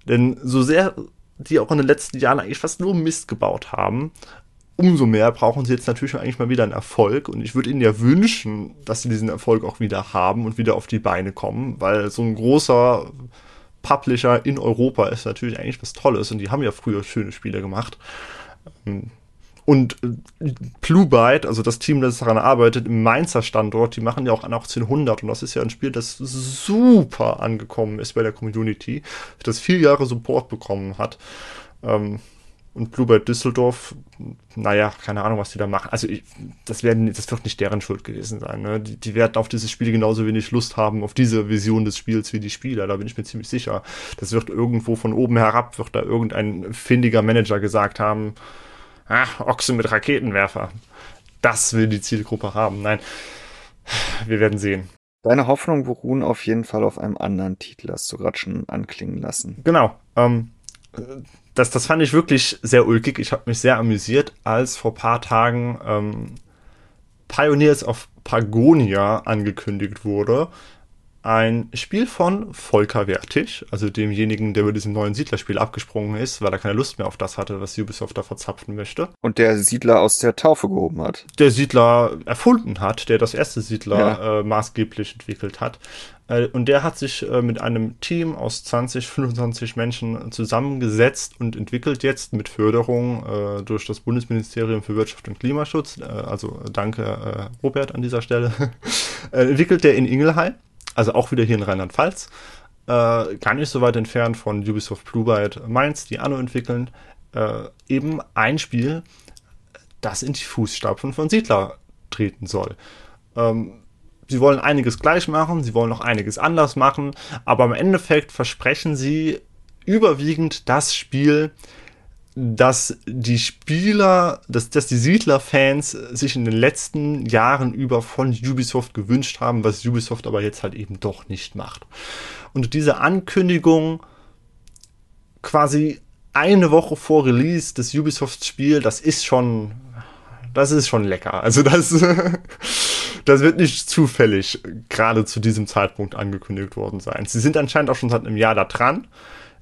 Denn so sehr die auch in den letzten Jahren eigentlich fast nur Mist gebaut haben, umso mehr brauchen sie jetzt natürlich eigentlich mal wieder einen Erfolg. Und ich würde ihnen ja wünschen, dass sie diesen Erfolg auch wieder haben und wieder auf die Beine kommen, weil so ein großer Publisher in Europa ist natürlich eigentlich was Tolles und die haben ja früher schöne Spiele gemacht. Und äh, Blue Byte, also das Team, das daran arbeitet, im Mainzer Standort, die machen ja auch an 1800 und das ist ja ein Spiel, das super angekommen ist bei der Community, das vier Jahre Support bekommen hat. Ähm, und Blue Düsseldorf, naja, keine Ahnung, was die da machen. Also ich, das, werden, das wird nicht deren Schuld gewesen sein. Ne? Die, die werden auf dieses Spiel genauso wenig Lust haben, auf diese Vision des Spiels wie die Spieler. Da bin ich mir ziemlich sicher. Das wird irgendwo von oben herab, wird da irgendein findiger Manager gesagt haben, ach, Ochsen mit Raketenwerfer. Das will die Zielgruppe haben. Nein, wir werden sehen. Deine Hoffnungen beruhen auf jeden Fall auf einem anderen Titel, hast du gerade schon anklingen lassen. Genau. Ähm, das, das fand ich wirklich sehr ulkig. Ich habe mich sehr amüsiert, als vor paar Tagen ähm, Pioneers of Pagonia angekündigt wurde. Ein Spiel von Volker Wertig, also demjenigen, der über diesem neuen Siedlerspiel abgesprungen ist, weil er keine Lust mehr auf das hatte, was Ubisoft da verzapfen möchte. Und der Siedler aus der Taufe gehoben hat. Der Siedler erfunden hat, der das erste Siedler ja. äh, maßgeblich entwickelt hat. Äh, und der hat sich äh, mit einem Team aus 20, 25 Menschen zusammengesetzt und entwickelt jetzt mit Förderung äh, durch das Bundesministerium für Wirtschaft und Klimaschutz, äh, also danke äh, Robert an dieser Stelle, entwickelt der in Ingelheim also auch wieder hier in Rheinland-Pfalz. Äh, gar nicht so weit entfernt von Ubisoft Blue Byte Mainz, die Anno entwickeln, äh, eben ein Spiel, das in die Fußstapfen von Siedler treten soll. Ähm, sie wollen einiges gleich machen, sie wollen noch einiges anders machen, aber im Endeffekt versprechen sie überwiegend das Spiel, dass die Spieler, dass, dass die Siedler-Fans sich in den letzten Jahren über von Ubisoft gewünscht haben, was Ubisoft aber jetzt halt eben doch nicht macht. Und diese Ankündigung quasi eine Woche vor Release des Ubisoft-Spiel, das ist schon, das ist schon lecker. Also das, das wird nicht zufällig gerade zu diesem Zeitpunkt angekündigt worden sein. Sie sind anscheinend auch schon seit einem Jahr da dran.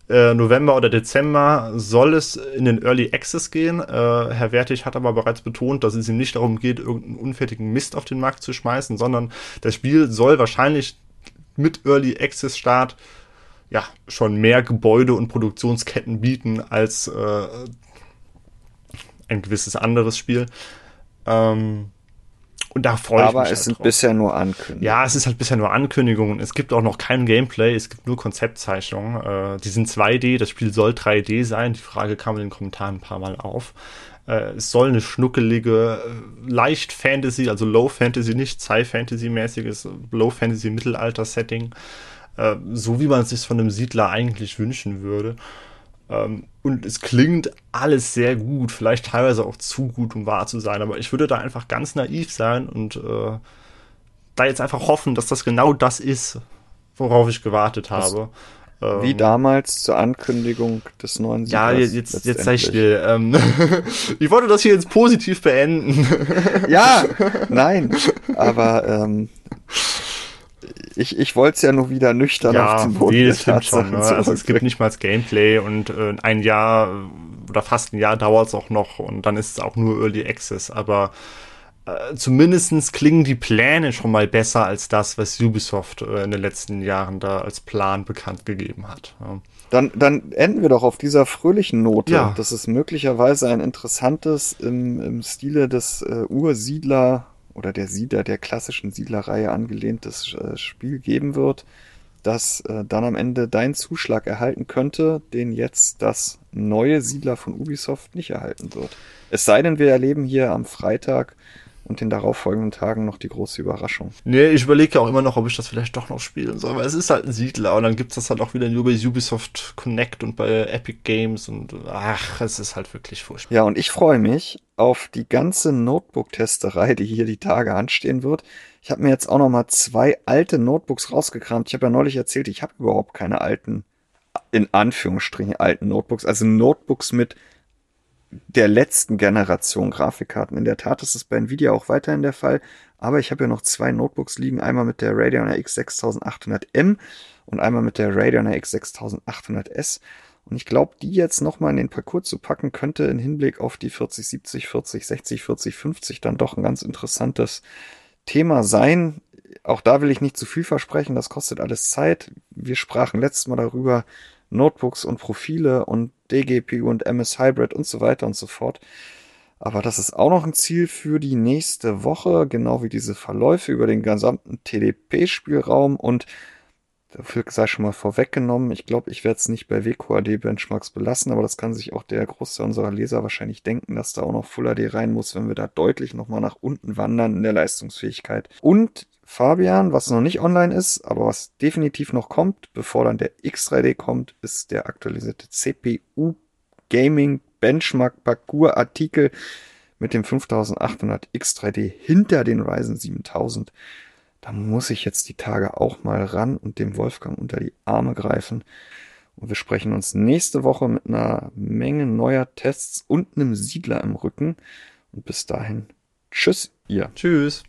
Äh, November oder Dezember soll es in den Early Access gehen. Äh, Herr Wertig hat aber bereits betont, dass es ihm nicht darum geht, irgendeinen unfertigen Mist auf den Markt zu schmeißen, sondern das Spiel soll wahrscheinlich mit Early Access Start ja schon mehr Gebäude und Produktionsketten bieten als äh, ein gewisses anderes Spiel. Ähm, und da freue ich mich. Aber es halt sind drauf. bisher nur Ankündigungen. Ja, es ist halt bisher nur Ankündigungen. Es gibt auch noch kein Gameplay, es gibt nur Konzeptzeichnungen. Äh, die sind 2D, das Spiel soll 3D sein. Die Frage kam in den Kommentaren ein paar Mal auf. Äh, es soll eine schnuckelige, äh, leicht Fantasy, also Low Fantasy, nicht Sci-Fantasy-mäßiges, Low Fantasy Mittelalter-Setting. Äh, so wie man es sich von einem Siedler eigentlich wünschen würde. Ähm, und es klingt alles sehr gut, vielleicht teilweise auch zu gut, um wahr zu sein, aber ich würde da einfach ganz naiv sein und äh, da jetzt einfach hoffen, dass das genau das ist, worauf ich gewartet habe. Das, wie ähm, damals zur Ankündigung des neuen Siegers. Ja, jetzt, jetzt sei still. Ähm, ich wollte das hier jetzt positiv beenden. ja, nein, aber ähm, ich, ich wollte es ja nur wieder nüchtern ja, auf den Boden nee, das stimmt schon. Ne? Also es gibt nicht mal das Gameplay und äh, ein Jahr oder fast ein Jahr dauert es auch noch und dann ist es auch nur Early Access. Aber äh, zumindest klingen die Pläne schon mal besser als das, was Ubisoft äh, in den letzten Jahren da als Plan bekannt gegeben hat. Ja. Dann, dann enden wir doch auf dieser fröhlichen Note, ja. dass es möglicherweise ein interessantes im, im Stile des äh, Ursiedler oder der Siedler der klassischen Siedlerreihe angelehntes äh, Spiel geben wird, das äh, dann am Ende deinen Zuschlag erhalten könnte, den jetzt das neue Siedler von Ubisoft nicht erhalten wird. Es sei denn, wir erleben hier am Freitag und den darauffolgenden Tagen noch die große Überraschung. Nee, ich überlege ja auch immer noch, ob ich das vielleicht doch noch spielen soll, weil es ist halt ein Siedler und dann gibt es das halt auch wieder nur bei Ubisoft Connect und bei Epic Games und ach, es ist halt wirklich furchtbar. Ja, und ich freue mich auf die ganze Notebook-Testerei, die hier die Tage anstehen wird. Ich habe mir jetzt auch noch mal zwei alte Notebooks rausgekramt. Ich habe ja neulich erzählt, ich habe überhaupt keine alten, in Anführungsstrichen alten Notebooks, also Notebooks mit der letzten Generation Grafikkarten. In der Tat ist es bei Nvidia auch weiterhin der Fall. Aber ich habe ja noch zwei Notebooks liegen. Einmal mit der Radeon RX 6800M und einmal mit der Radeon RX 6800S. Und ich glaube, die jetzt nochmal in den Parcours zu packen, könnte in Hinblick auf die 4070, 40, 60, 40, 50 dann doch ein ganz interessantes Thema sein. Auch da will ich nicht zu viel versprechen, das kostet alles Zeit. Wir sprachen letztes Mal darüber, Notebooks und Profile und DGPU und MS Hybrid und so weiter und so fort. Aber das ist auch noch ein Ziel für die nächste Woche, genau wie diese Verläufe über den gesamten TDP-Spielraum und dafür sei schon mal vorweggenommen. Ich glaube, ich werde es nicht bei WQAD-Benchmarks belassen, aber das kann sich auch der Großteil unserer Leser wahrscheinlich denken, dass da auch noch Full HD rein muss, wenn wir da deutlich nochmal nach unten wandern in der Leistungsfähigkeit. Und Fabian, was noch nicht online ist, aber was definitiv noch kommt, bevor dann der X3D kommt, ist der aktualisierte CPU Gaming Benchmark Parcours Artikel mit dem 5800 X3D hinter den Ryzen 7000. Da muss ich jetzt die Tage auch mal ran und dem Wolfgang unter die Arme greifen. Und wir sprechen uns nächste Woche mit einer Menge neuer Tests und einem Siedler im Rücken. Und bis dahin, tschüss, ihr. Tschüss.